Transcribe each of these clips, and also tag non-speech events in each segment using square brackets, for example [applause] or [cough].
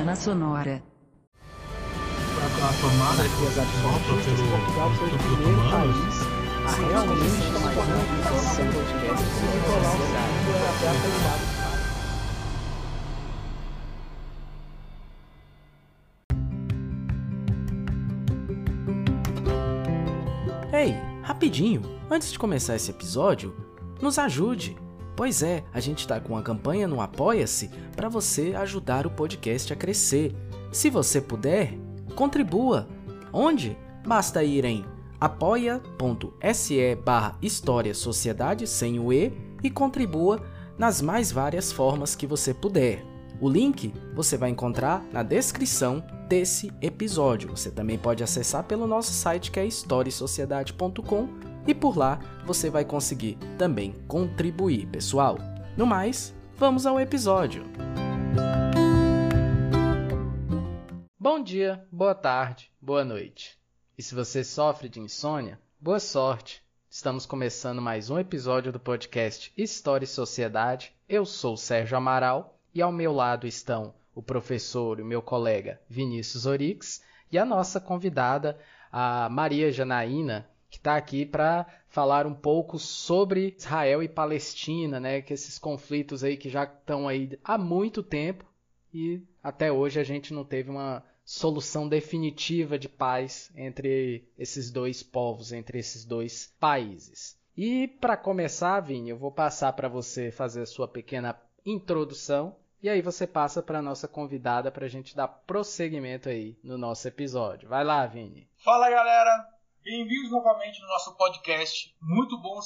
Semana Sonora. A, tomada que sopra pelo Portugal foi o primeiro país a realmente tomar uma decisão de controlar o gado até a qualidade. Ei, rapidinho, antes de começar esse episódio, nos ajude. Pois é, a gente tá com uma campanha no Apoia-se para você ajudar o podcast a crescer. Se você puder, contribua. Onde? Basta ir em apoia.se barra História Sociedade sem o E e contribua nas mais várias formas que você puder. O link você vai encontrar na descrição desse episódio. Você também pode acessar pelo nosso site que é historiesociedade.com e por lá você vai conseguir também contribuir, pessoal. No mais, vamos ao episódio. Bom dia, boa tarde, boa noite. E se você sofre de insônia, boa sorte. Estamos começando mais um episódio do podcast História e Sociedade. Eu sou Sérgio Amaral e ao meu lado estão o professor e o meu colega Vinícius Orix e a nossa convidada, a Maria Janaína, está aqui para falar um pouco sobre Israel e Palestina, né? Que esses conflitos aí que já estão aí há muito tempo e até hoje a gente não teve uma solução definitiva de paz entre esses dois povos, entre esses dois países. E para começar, Vini, eu vou passar para você fazer a sua pequena introdução e aí você passa para nossa convidada para a gente dar prosseguimento aí no nosso episódio. Vai lá, Vini. Fala galera, bem-vindos novamente no nosso podcast. Muito bom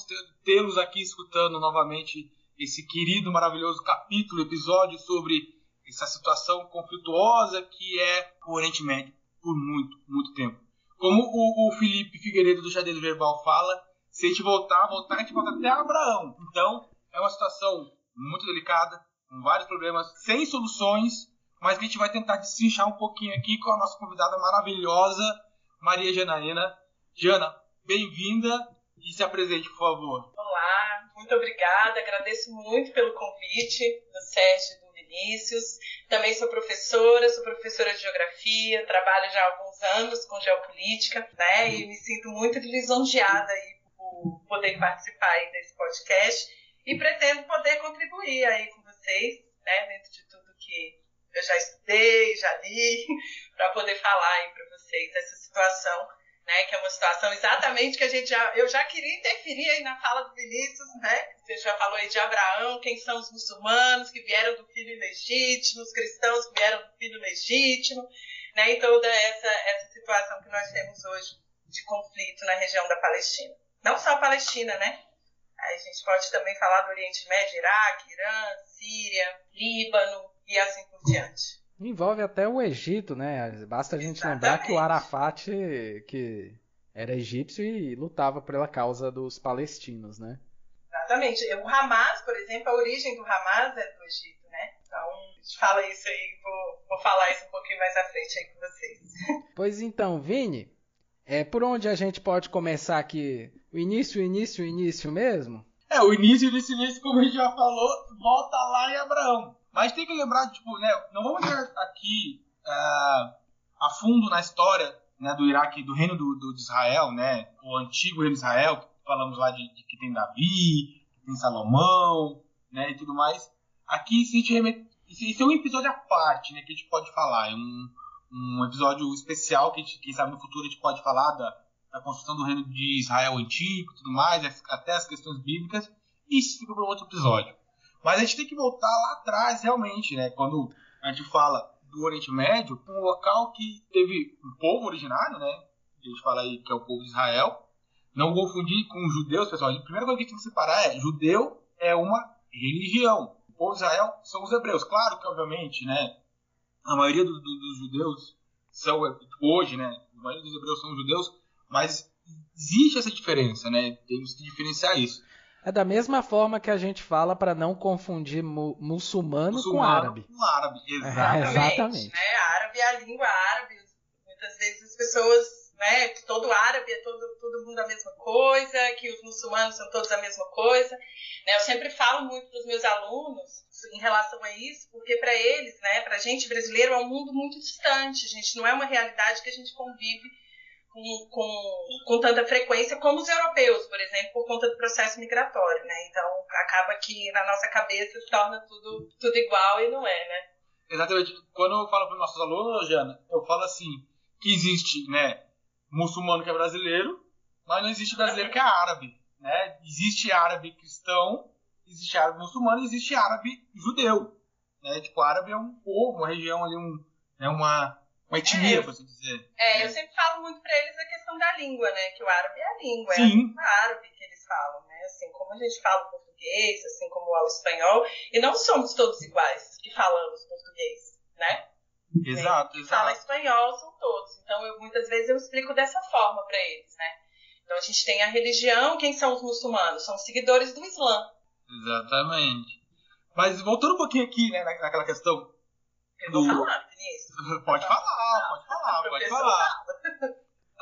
tê-los aqui escutando novamente esse querido, maravilhoso capítulo, episódio sobre essa situação conflituosa que é o Oriente Médio por muito, muito tempo. Como o, o Felipe Figueiredo do Xadrez Verbal fala, se a gente voltar, voltar, a gente volta até Abraão. Então, é uma situação muito delicada, com vários problemas, sem soluções, mas que a gente vai tentar destrinchar um pouquinho aqui com a nossa convidada maravilhosa, Maria Janaína. Jana, bem-vinda e se apresente, por favor. Olá, muito obrigada. Agradeço muito pelo convite do Sérgio e do Vinícius. Também sou professora, sou professora de geografia, trabalho já há alguns anos com geopolítica, né? E me sinto muito lisonjeada aí por poder participar aí desse podcast e pretendo poder contribuir aí com vocês, né? Dentro de tudo que eu já estudei, já li, [laughs] para poder falar aí para vocês dessa situação né, que é uma situação exatamente que a gente já, eu já queria interferir aí na fala do Vinícius, né? Você já falou aí de Abraão, quem são os muçulmanos que vieram do filho ilegítimo, os cristãos que vieram do filho legítimo, né? E toda essa essa situação que nós temos hoje de conflito na região da Palestina. Não só a Palestina, né? A gente pode também falar do Oriente Médio, Iraque, Irã, Síria, Líbano e assim por diante. Envolve até o Egito, né? Basta a gente lembrar que o Arafat, que era egípcio e lutava pela causa dos palestinos, né? Exatamente. O Hamas, por exemplo, a origem do Hamas é do Egito, né? Então, a gente fala isso aí, vou, vou falar isso um pouquinho mais à frente aí com vocês. [laughs] Pois então, Vini, é por onde a gente pode começar aqui? O início, o início, o início mesmo? É, o início desse início, como a gente já falou, volta lá em Abraão. Mas tem que lembrar, tipo, né, não vamos entrar aqui ah, a fundo na história né, do Iraque, do reino do, do- de Israel, né, o antigo reino de Israel, que falamos lá de, de que tem Davi, que tem Salomão, né, e tudo mais. Aqui, se a gente remet... Isso é um episódio à parte, né, que a gente pode falar. É um, um episódio especial que, gente, quem sabe, no futuro a gente pode falar da, da construção do reino de Israel antigo e tudo mais, até as questões bíblicas. Isso fica para outro episódio. Mas a gente tem que voltar lá atrás, realmente, né? Quando a gente fala do Oriente Médio, um local que teve um povo originário, né? A gente fala aí que é o povo de Israel. Não confundir com judeus, pessoal. A primeira coisa que a gente tem que separar é: judeu é uma religião. O povo de Israel são os hebreus. Claro que, obviamente, né? A maioria do- do- dos judeus são, hoje, né? A maioria dos hebreus são judeus, mas existe essa diferença, né? Temos que diferenciar isso. É da mesma forma que a gente fala para não confundir mu- muçulmano, com Muçulmano árabe. Com árabe, exatamente. Exatamente. Né? Árabe é a língua árabe. Muitas vezes as pessoas né? Que todo árabe é todo, todo mundo a mesma coisa, que os muçulmanos são todos a mesma coisa. Né? Eu sempre falo muito para os meus alunos em relação a isso, porque para eles, né, para a gente brasileiro, é um mundo muito distante. A gente não é uma realidade que a gente convive com, com, com tanta frequência como os europeus, por exemplo, por conta do processo migratório, né? Então acaba que na nossa cabeça se torna tudo, tudo igual e não é, né? Exatamente. Quando eu falo para os nossos alunos, Jana, eu falo assim, que existe, né, muçulmano que é brasileiro, mas não existe brasileiro que é árabe, né? Existe árabe cristão, existe árabe muçulmano e existe árabe judeu, né? Tipo, árabe é um povo, uma região ali, um, é uma uma etnia, é, por assim dizer. É, eu sempre falo muito para eles a questão da língua, né? Que o árabe é a língua, Sim. é a língua árabe que eles falam, né? Assim como a gente fala o português, assim como o espanhol, e não somos todos iguais que falamos português, né? Exato, que exato. fala espanhol são todos. Então, eu, muitas vezes eu explico dessa forma para eles, né? Então, a gente tem a religião, quem são os muçulmanos? São seguidores do Islã. Exatamente. Mas voltando um pouquinho aqui, né, naquela questão eu vou falar, Vinícius. [laughs] Pode falar, pode falar, pode falar.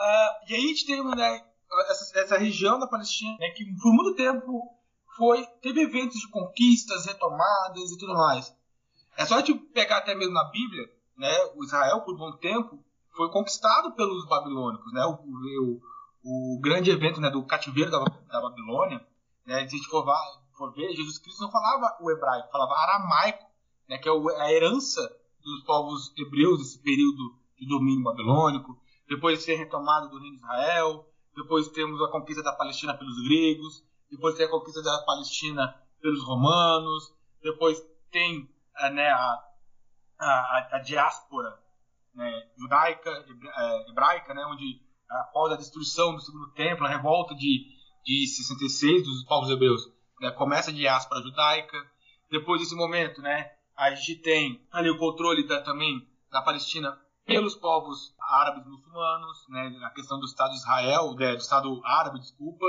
Uh, e aí a gente tem né, essa, essa, região da Palestina, né, que por muito tempo foi, teve eventos de conquistas, retomadas e tudo mais. É só a gente pegar até mesmo na Bíblia, né, o Israel, por bom tempo, foi conquistado pelos babilônicos. Né, o, o, o grande evento né, do cativeiro da, da Babilônia, né, se a gente for, for ver, Jesus Cristo não falava o hebraico, falava aramaico, né, que é a herança dos povos hebreus esse período de domínio babilônico, depois de ser retomado do reino de Israel, depois temos a conquista da Palestina pelos gregos, depois tem a conquista da Palestina pelos romanos, depois tem eh, né, a, a, a diáspora né, judaica, eh, hebraica, né, onde após a destruição do segundo templo, a revolta de, de 66 dos povos hebreus, né, começa a diáspora judaica. Depois desse momento, né, a gente tem ali o controle da, também da Palestina pelos povos árabes muçulmanos, né, a questão do Estado de Israel, né, do Estado árabe, desculpa.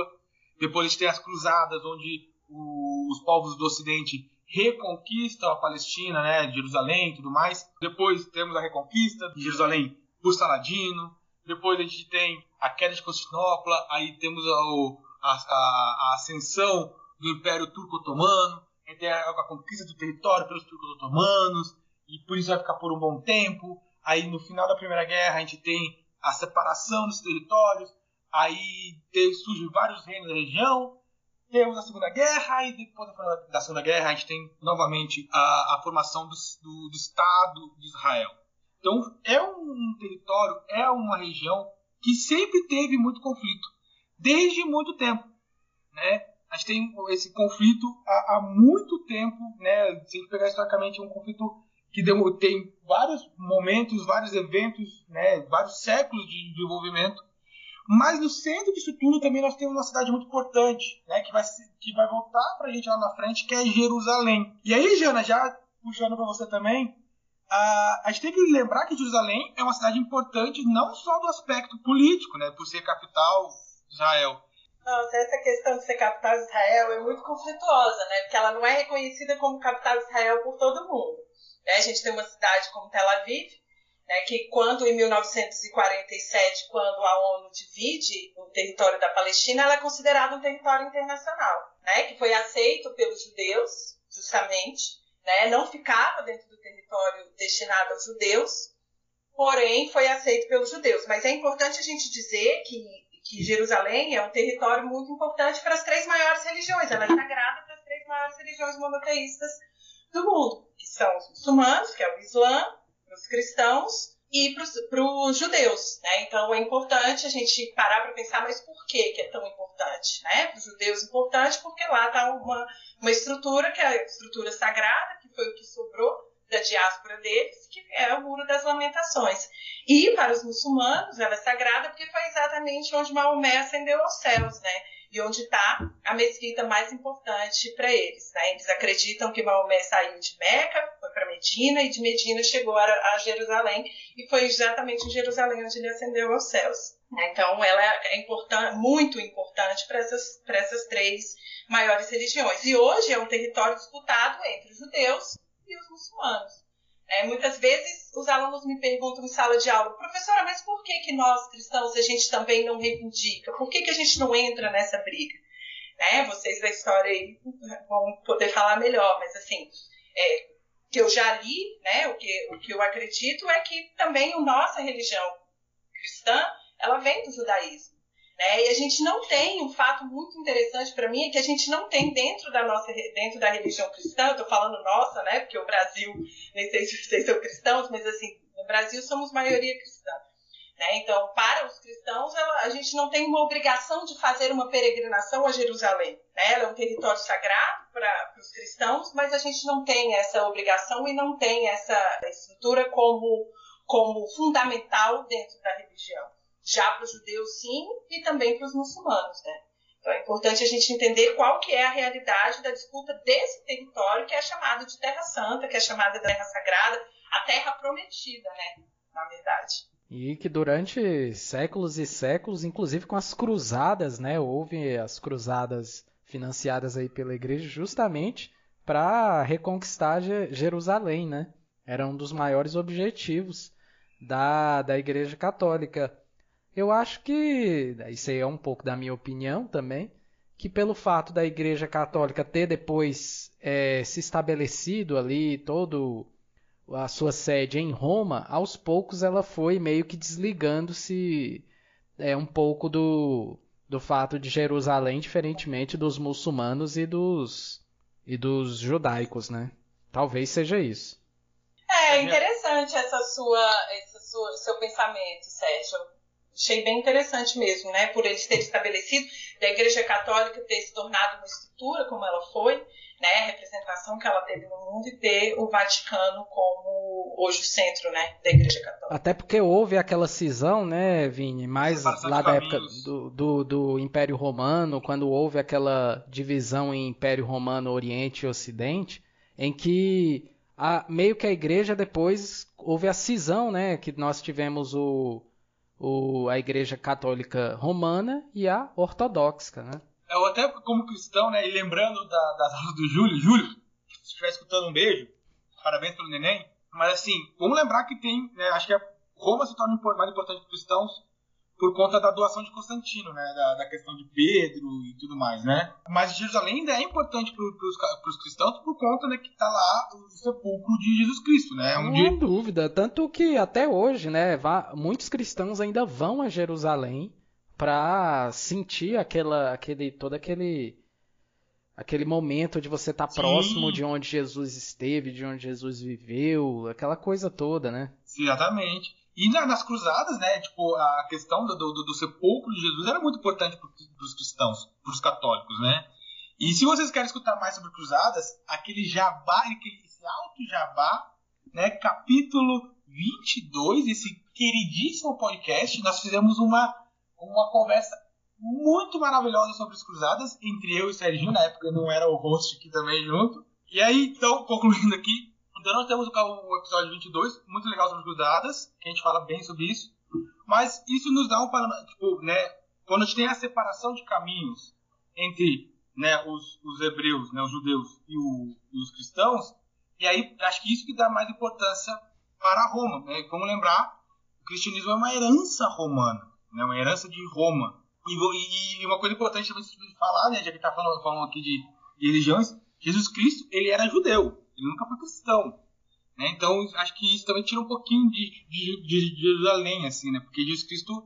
Depois a gente tem as cruzadas, onde o, os povos do Ocidente reconquistam a Palestina, né, Jerusalém e tudo mais. Depois temos a reconquista de Jerusalém por Saladino. Depois a gente tem a queda de Constantinopla, aí temos a, a, a ascensão do Império Turco-Otomano tem a, a, conquista do território pelos turcos otomanos, e por isso vai ficar por um bom tempo. Aí no final da Primeira Guerra a gente tem a separação dos territórios, aí surgem vários reinos da região, temos a Segunda Guerra, e depois da Segunda Guerra a gente tem novamente a, a formação do, do, do, Estado de Israel. Então é um território, é uma região que sempre teve muito conflito, desde muito tempo. Né? A gente tem esse conflito há, há muito tempo, né? Se a gente pegar historicamente, é um conflito que tem vários momentos, vários eventos, né? Vários séculos de desenvolvimento. Mas no centro disso tudo também nós temos uma cidade muito importante, né? Que vai, que vai voltar para a gente lá na frente, que é Jerusalém. E aí, Jana, já puxando para você também, a gente tem que lembrar que Jerusalém é uma cidade importante não só do aspecto político, né? Por ser capital de Israel, nossa, essa questão de ser capital de Israel é muito conflituosa, né? Porque ela não é reconhecida como capital de Israel por todo mundo. Né? A gente tem uma cidade como Tel Aviv, né, que quando em 1947, quando a ONU divide o território da Palestina, ela é considerada um território internacional, né? Que foi aceito pelos judeus, justamente, né? Não ficava dentro do território destinado aos judeus, porém foi aceito pelos judeus. Mas é importante a gente dizer que que Jerusalém é um território muito importante para as três maiores religiões. Ela é sagrada para as três maiores religiões monoteístas do mundo, que são os muçulmanos, que é o Islã, os cristãos e para os judeus. Né? Então é importante a gente parar para pensar, mas por que, que é tão importante? Né? Para os judeus é importante porque lá está uma, uma estrutura que é a estrutura sagrada, que foi o que sobrou da diáspora deles, que é o Muro das Lamentações. E para os muçulmanos, ela é sagrada porque foi exatamente onde Maomé ascendeu aos céus, né? E onde está a mesquita mais importante para eles. Né? Eles acreditam que Maomé saiu de Meca, foi para Medina, e de Medina chegou a, a Jerusalém, e foi exatamente em Jerusalém onde ele ascendeu aos céus. Né? Então, ela é important, muito importante para essas, essas três maiores religiões. E hoje é um território disputado entre os judeus e os muçulmanos. É, muitas vezes os alunos me perguntam em sala de aula, professora, mas por que, que nós cristãos a gente também não reivindica? Por que, que a gente não entra nessa briga? Né? Vocês da história aí vão poder falar melhor, mas assim, é, que eu já li, né, o, que, o que eu acredito é que também a nossa religião cristã, ela vem do judaísmo. Né? E a gente não tem um fato muito interessante para mim é que a gente não tem dentro da nossa dentro da religião cristã, eu tô falando nossa, né? Porque o Brasil, nem sei se vocês são cristãos, mas assim, no Brasil somos maioria cristã. Né? Então, para os cristãos, a gente não tem uma obrigação de fazer uma peregrinação a Jerusalém. Né? Ela é um território sagrado para os cristãos, mas a gente não tem essa obrigação e não tem essa estrutura como, como fundamental dentro da religião. Já para os judeus, sim, e também para os muçulmanos. Né? Então é importante a gente entender qual que é a realidade da disputa desse território que é chamado de Terra Santa, que é chamada de Terra Sagrada, a Terra Prometida, né? na verdade. E que durante séculos e séculos, inclusive com as cruzadas, né, houve as cruzadas financiadas aí pela igreja justamente para reconquistar Jerusalém, né? Era um dos maiores objetivos da, da igreja católica. Eu acho que, isso aí é um pouco da minha opinião também, que pelo fato da igreja católica ter depois é, se estabelecido ali todo a sua sede em Roma, aos poucos ela foi meio que desligando-se é, um pouco do, do fato de Jerusalém, diferentemente dos muçulmanos e dos, e dos judaicos, né? Talvez seja isso. É interessante essa sua, esse seu pensamento, Sérgio. Achei bem interessante mesmo, né? Por eles terem estabelecido, da Igreja Católica ter se tornado uma estrutura como ela foi, né, a representação que ela teve no mundo e ter o Vaticano como hoje o centro né, da Igreja Católica. Até porque houve aquela cisão, né, Vini, mais lá da época do, do, do, Império Romano, quando houve aquela divisão em Império Romano Oriente e Ocidente, em que a, meio que a Igreja depois houve a cisão, né, que nós tivemos o, o, a Igreja Católica Romana e a Ortodoxa, né? eu até como cristão, né, e lembrando da, aulas do Júlio, Júlio, se estiver escutando um beijo, parabéns pelo neném, mas assim, vamos lembrar que tem, né, acho que Roma se torna mais importante para os cristãos por conta da doação de Constantino, né, da, da, questão de Pedro e tudo mais, né. Mas Jerusalém ainda é importante para os cristãos por conta né, que está lá o sepulcro de Jesus Cristo, né. Onde... Sem dúvida, tanto que até hoje, né, muitos cristãos ainda vão a Jerusalém para sentir aquela, aquele, todo aquele, aquele momento de você estar tá próximo de onde Jesus esteve, de onde Jesus viveu, aquela coisa toda, né? Exatamente. E nas cruzadas, né, tipo, a questão do, do, do sepulcro de Jesus era muito importante para os cristãos, para os católicos, né? E se vocês querem escutar mais sobre cruzadas, aquele jabá, aquele, esse alto jabá, né, capítulo 22, esse queridíssimo podcast, nós fizemos uma uma conversa muito maravilhosa sobre as cruzadas, entre eu e o Serginho, na época não era o host aqui também junto. E aí, então, concluindo aqui, então nós temos o episódio 22, muito legal sobre as cruzadas, que a gente fala bem sobre isso. Mas isso nos dá um panorama, tipo, né, quando a gente tem a separação de caminhos entre né, os, os hebreus, né, os judeus e, o, e, os cristãos, e aí acho que isso que dá mais importância para Roma. Né? Vamos lembrar, o cristianismo é uma herança romana né, uma herança de Roma. E, e, e uma coisa importante também falar, né, já que está falando, falando aqui de, de, religiões, Jesus Cristo ele era judeu, ele nunca foi cristão. Né? Então acho que isso também tira um pouquinho de, de, de, Jerusalém, assim, né? porque Jesus Cristo,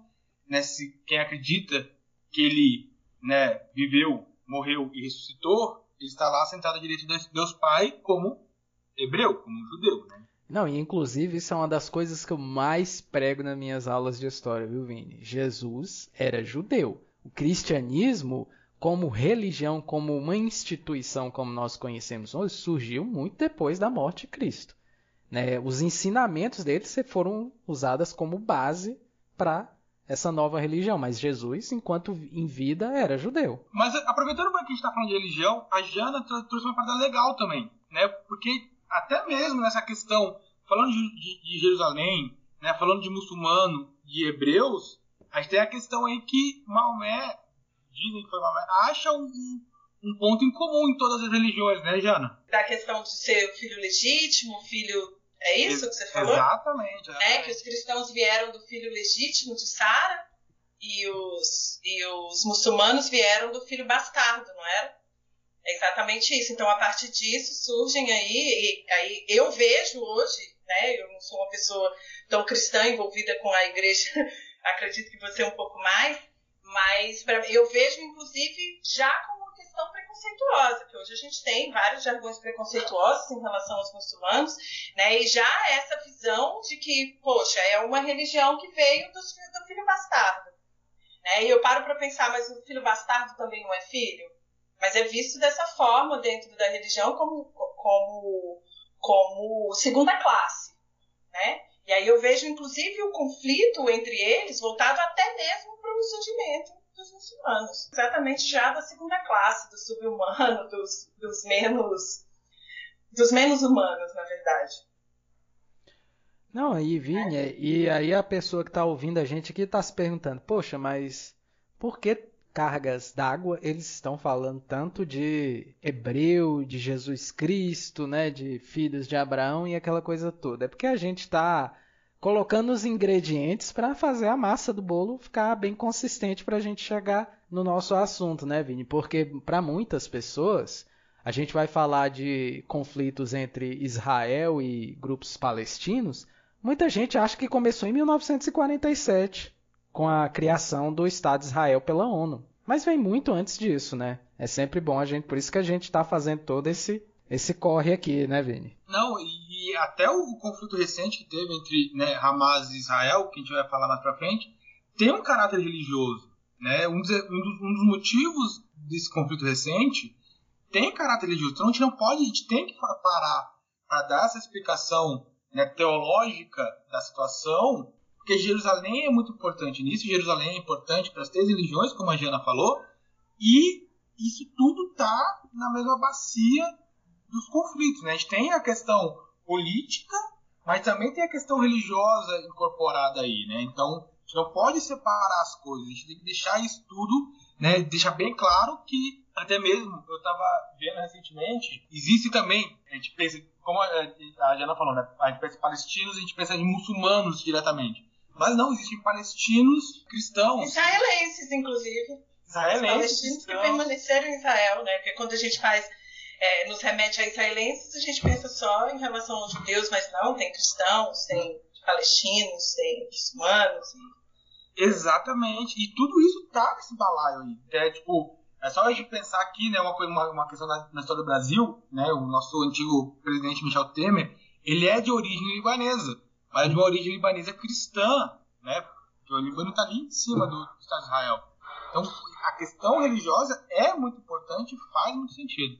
né, se, quem acredita que ele né, viveu, morreu e ressuscitou, ele está lá sentado à direita de Deus Pai como hebreu, como judeu. Né? Não, e inclusive isso é uma das coisas que eu mais prego nas minhas aulas de história, viu, Vini? Jesus era judeu. O cristianismo, como religião, como uma instituição como nós conhecemos hoje, surgiu muito depois da morte de Cristo. Né? Os ensinamentos dele foram usados como base para essa nova religião, mas Jesus, enquanto em vida, era judeu. Mas aproveitando que a gente está falando de religião, a Jana trouxe uma parada legal também, né? Porque até mesmo nessa questão, falando de, de, de Jerusalém, né, falando de muçulmano, de hebreus, a gente tem a questão aí que Maomé, dizem que foi Maomé, acha um, um ponto em comum em todas as religiões, né, Jana? Da questão de ser filho legítimo, filho É isso que você falou? Exatamente. É, que os cristãos vieram do filho legítimo de Sara e os, e os muçulmanos vieram do filho bastardo, não era? É exatamente isso. Então, a partir disso, surgem aí, e aí eu vejo hoje, né? Eu não sou uma pessoa tão cristã envolvida com a igreja, [laughs] acredito que você é um pouco mais, mas pra, eu vejo, inclusive, já como uma questão preconceituosa, que hoje a gente tem vários jargões preconceituosos em relação aos muçulmanos, né? E já essa visão de que, poxa, é uma religião que veio do, do filho bastardo. Né? E eu paro para pensar, mas o filho bastardo também não é filho? Mas é visto dessa forma dentro da religião como, como, como segunda classe. Né? E aí eu vejo, inclusive, o conflito entre eles voltado até mesmo para o surgimento dos muçulmanos. Exatamente já da segunda classe, do subhumano, dos, dos menos dos menos humanos, na verdade. Não, aí, Vinha, e aí a pessoa que está ouvindo a gente aqui está se perguntando, poxa, mas por que cargas d'água, eles estão falando tanto de hebreu, de Jesus Cristo, né, de filhos de Abraão e aquela coisa toda. É porque a gente está colocando os ingredientes para fazer a massa do bolo ficar bem consistente para a gente chegar no nosso assunto, né, Vini? Porque para muitas pessoas a gente vai falar de conflitos entre Israel e grupos palestinos. Muita gente acha que começou em 1947 com a criação do Estado de Israel pela ONU. Mas vem muito antes disso, né? É sempre bom a gente, por isso que a gente está fazendo todo esse esse corre aqui, né, Vini? Não, e até o conflito recente que teve entre né, Hamas e Israel, que a gente vai falar mais para frente, tem um caráter religioso, né? Um dos, um dos, um dos motivos desse conflito recente tem caráter religioso. Então a gente não pode, a gente tem que parar para dar essa explicação né, teológica da situação porque Jerusalém é muito importante nisso, Jerusalém é importante para as três religiões, como a Jana falou, e isso tudo está na mesma bacia dos conflitos. Né? A gente tem a questão política, mas também tem a questão religiosa incorporada aí. Né? Então, a gente não pode separar as coisas, a gente tem que deixar isso tudo, né? deixar bem claro que, até mesmo, eu estava vendo recentemente, existe também, a gente pensa, como a Jana falou, né? a gente pensa em palestinos, a gente pensa em muçulmanos diretamente. Mas não, existem palestinos cristãos. Israelenses, inclusive. Israelenses. Palestinos cristãos. que permaneceram em Israel, né? Porque quando a gente faz. É, nos remete a israelenses, a gente pensa só em relação aos judeus, mas não, tem cristãos, tem palestinos, tem muçulmanos. E... Exatamente. E tudo isso tá nesse balaio aí. É tipo, é só a gente pensar aqui, né, uma, uma, uma questão na, na, história do Brasil, né, o nosso antigo presidente Michel Temer, ele é de origem libanesa mas de uma origem libanesa cristã, né? Porque o Líbano está ali em cima do Estado de Israel. Então, a questão religiosa é muito importante e faz muito sentido.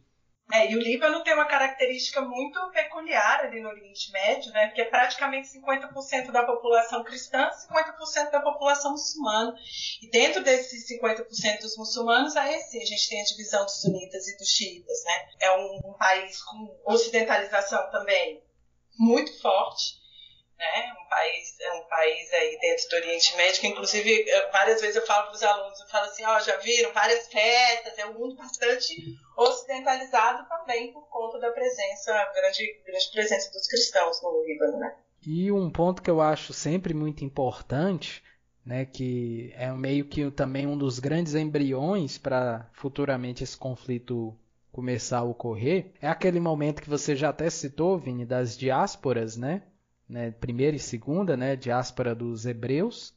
É, e o Líbano tem uma característica muito peculiar ali no Oriente Médio, né? Porque é praticamente 50% da população cristã, 50% da população muçulmana. E dentro desses 50% dos muçulmanos, aí sim, a gente tem a divisão dos sunitas e dos xiitas, né? É um, um país com ocidentalização também muito forte né? Um país, é um país aí dentro do Oriente Médio, que inclusive várias vezes eu falo para os alunos, eu falo assim, ó, oh, já viram várias festas, é um mundo bastante ocidentalizado também por conta da presença, grande, grande presença dos cristãos no Líbano, né? E um ponto que eu acho sempre muito importante, né, que é meio que também um dos grandes embriões para futuramente esse conflito começar a ocorrer, é aquele momento que você já até citou, Vini, das diásporas, né? Né, primeira e segunda, né, diáspora dos hebreus,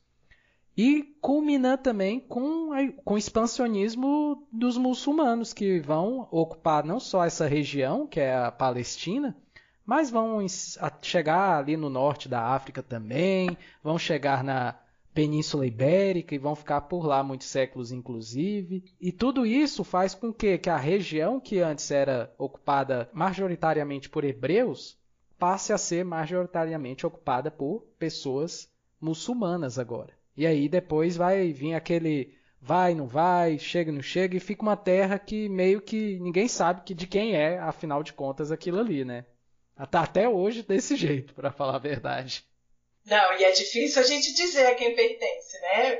e culmina também com, com o expansionismo dos muçulmanos, que vão ocupar não só essa região, que é a Palestina, mas vão chegar ali no norte da África também, vão chegar na Península Ibérica e vão ficar por lá muitos séculos, inclusive. E tudo isso faz com que, que a região que antes era ocupada majoritariamente por hebreus passe a ser majoritariamente ocupada por pessoas muçulmanas agora. E aí depois vai vir aquele vai, não vai, chega, não chega, e fica uma terra que meio que ninguém sabe que de quem é, afinal de contas, aquilo ali, né? Até hoje desse [laughs] jeito, para falar a verdade. Não, e é difícil a gente dizer a quem pertence, né?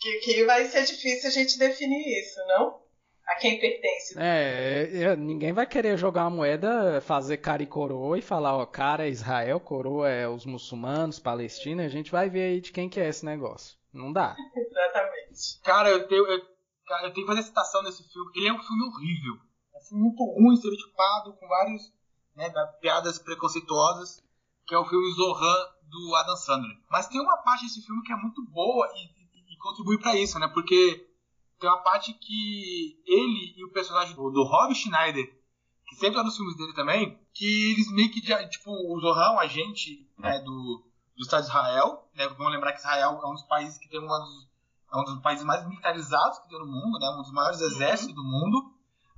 Que, que vai ser difícil a gente definir isso, não? A quem pertence. É, é, ninguém vai querer jogar uma moeda, fazer cara e coroa e falar, ó, cara é Israel, coroa é os muçulmanos, Palestina, a gente vai ver aí de quem que é esse negócio. Não dá. [laughs] Exatamente. Cara, eu tenho, eu, cara, eu tenho que fazer citação desse filme. Ele é um filme horrível. É um filme muito ruim, estereotipado, com vários né, piadas preconceituosas, que é o filme Zohan do Adam Sandler. Mas tem uma parte desse filme que é muito boa e, e, e contribui para isso, né? Porque tem uma parte que ele e o personagem do, do Rob Schneider, que sempre tá nos filmes dele também, que eles meio que, tipo, o Zohan, um agente né, do, do Estado de Israel, né? Vamos lembrar que Israel é um dos países que tem uma dos, é um dos países mais militarizados que tem no mundo, né? Um dos maiores exércitos do mundo.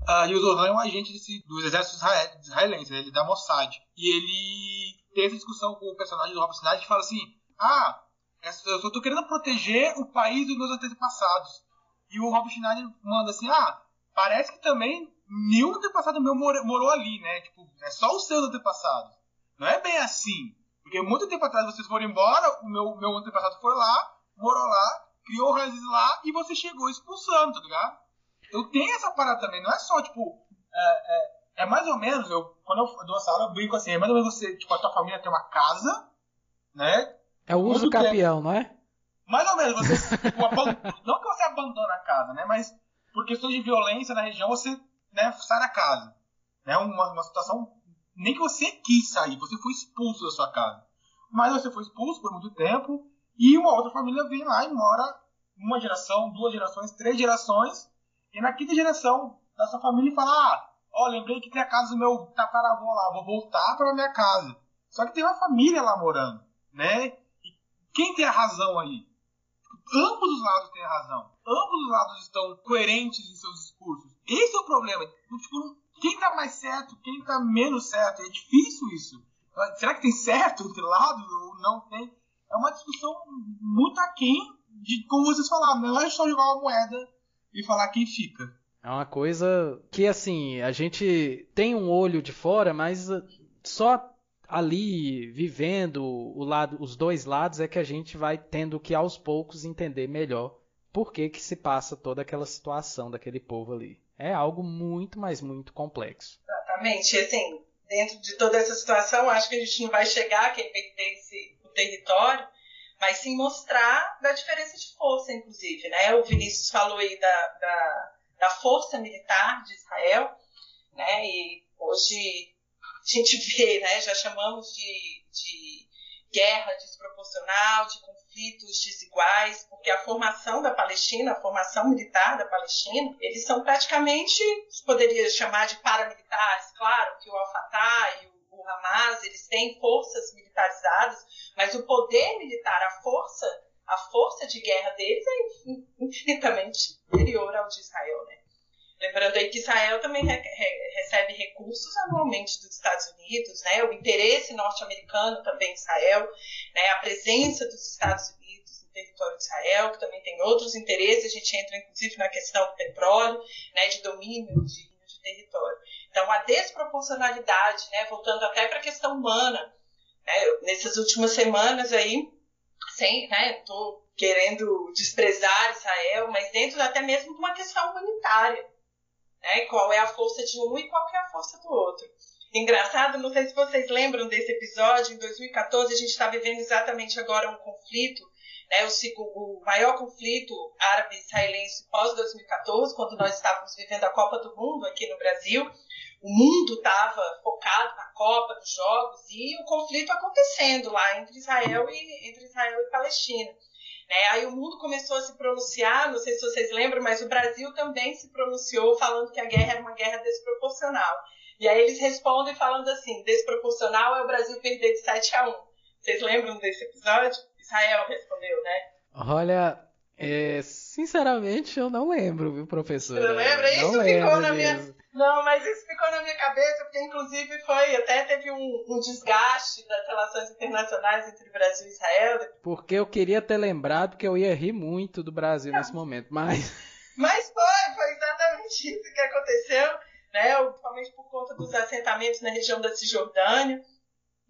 Uh, e o Zohan é um agente desse, dos exércitos israelenses, ele é da Mossad. E ele tem essa discussão com o personagem do Rob Schneider que fala assim: Ah, eu só tô querendo proteger o país dos meus antepassados. E o Rob Schneider manda assim: Ah, parece que também nenhum antepassado meu morou, morou ali, né? Tipo, é só os seus antepassados. Não é bem assim. Porque muito tempo atrás vocês foram embora, o meu, meu antepassado foi lá, morou lá, criou raízes lá e você chegou expulsando, tá ligado? Eu tenho essa parada também, não é só, tipo, é, é, é mais ou menos, eu, quando eu dou essa aula, eu brinco assim, é mais ou menos você, tipo, a tua família tem uma casa, né? É o uso capião, não é? Mais ou menos, você, tipo, [laughs] não que você abandona a casa, né? Mas por questões de violência na região, você né, sai da casa. Né? Uma, uma situação nem que você quis sair, você foi expulso da sua casa. Mas você foi expulso por muito tempo e uma outra família vem lá e mora uma geração, duas gerações, três gerações. E na quinta geração da sua família fala: Ah, ó, lembrei que tem a casa do meu tataravô lá, vou voltar para minha casa. Só que tem uma família lá morando, né? E quem tem a razão aí? Ambos os lados têm razão. Ambos os lados estão coerentes em seus discursos. Esse é o problema. Tipo, quem tá mais certo, quem tá menos certo. É difícil isso. Será que tem certo entre lados ou não tem? É uma discussão muito aquém de como vocês falaram. Não é só jogar uma moeda e falar quem fica. É uma coisa que, assim, a gente tem um olho de fora, mas só ali vivendo o lado, os dois lados é que a gente vai tendo que aos poucos entender melhor por que, que se passa toda aquela situação daquele povo ali. É algo muito, mas muito complexo. Exatamente. Assim, dentro de toda essa situação, acho que a gente não vai chegar a quem pertence o território, mas sim mostrar da diferença de força, inclusive. Né? O Vinícius falou aí da, da, da força militar de Israel, né? e hoje a gente vê, né? já chamamos de, de guerra desproporcional, de conflitos desiguais, porque a formação da Palestina, a formação militar da Palestina, eles são praticamente, poderia chamar de paramilitares, claro, que o Al-Fatah e o, o Hamas, eles têm forças militarizadas, mas o poder militar, a força, a força de guerra deles é infinitamente superior ao de Israel, né? Lembrando aí que Israel também re re recebe recursos anualmente dos Estados Unidos, né? O interesse norte-americano também em Israel, né? A presença dos Estados Unidos no território de Israel, que também tem outros interesses. A gente entra inclusive na questão do petróleo, né? De domínio de, de território. Então a desproporcionalidade, né? Voltando até para a questão humana, né? Nessas últimas semanas aí, sem, né? Tô querendo desprezar Israel, mas dentro até mesmo de uma questão humanitária né? Qual é a força de um e qual é a força do outro. Engraçado, não sei se vocês lembram desse episódio, em 2014 a gente está vivendo exatamente agora um conflito, né, o, o maior conflito árabe-israelense pós-2014, quando nós estávamos vivendo a Copa do Mundo aqui no Brasil. O mundo estava focado na Copa, nos Jogos, e o conflito acontecendo lá entre Israel e, entre Israel e Palestina. Né? Aí o mundo começou a se pronunciar, não sei se vocês lembram, mas o Brasil também se pronunciou falando que a guerra era uma guerra desproporcional. E aí eles respondem falando assim: desproporcional é o Brasil perder de 7 a 1. Vocês lembram desse episódio? Israel respondeu, né? Olha, é, sinceramente eu não lembro, viu, professor? Você não lembra? Isso não ficou na minha. Não, mas isso ficou na minha cabeça, porque inclusive foi, até teve um, um, desgaste das relações internacionais entre Brasil e Israel. Porque eu queria ter lembrado que eu ia rir muito do Brasil nesse momento, mas. [laughs] Mas foi, foi exatamente isso que aconteceu, né? Principalmente por conta dos assentamentos na região da Cisjordânia.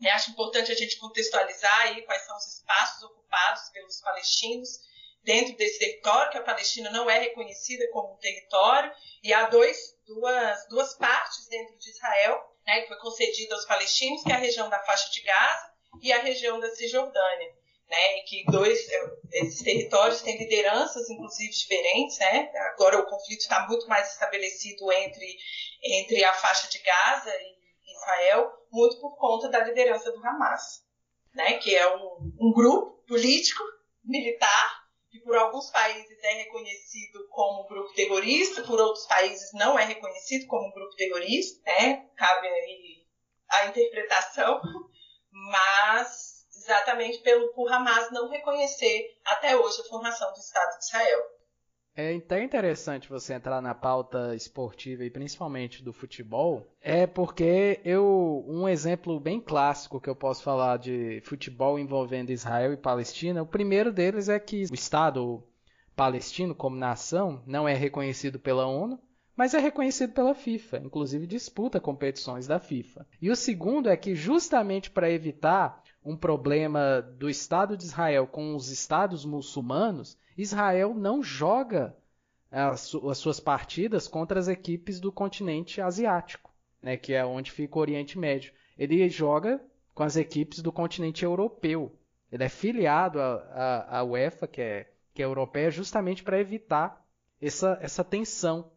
E acho importante a gente contextualizar aí quais são os espaços ocupados pelos palestinos dentro desse território, que a Palestina não é reconhecida como um território, e há dois, duas, duas partes dentro de Israel, né, que foi concedida aos palestinos, que é a região da faixa de Gaza e a região da Cisjordânia. Né, e que dois, esses territórios têm lideranças, inclusive, diferentes. Né? Agora o conflito está muito mais estabelecido entre, entre a faixa de Gaza e Israel, muito por conta da liderança do Hamas, né? que é um, um grupo político, militar, que por alguns países é reconhecido como grupo terrorista, por outros países não é reconhecido como grupo terrorista, né? Cabe aí a interpretação, mas exatamente pelo por Hamas não reconhecer até hoje a formação do Estado de Israel. É até interessante você entrar na pauta esportiva e principalmente do futebol, é porque eu um exemplo bem clássico que eu posso falar de futebol envolvendo Israel e Palestina, o primeiro deles é que o Estado palestino como nação não é reconhecido pela ONU, mas é reconhecido pela FIFA, inclusive disputa competições da FIFA. E o segundo é que justamente para evitar um problema do Estado de Israel com os estados muçulmanos, Israel não joga as, as suas partidas contra as equipes do continente asiático, né, que é onde fica o Oriente Médio. Ele joga com as equipes do continente europeu. Ele é filiado à UEFA, que é, que é europeia, justamente para evitar essa, essa tensão.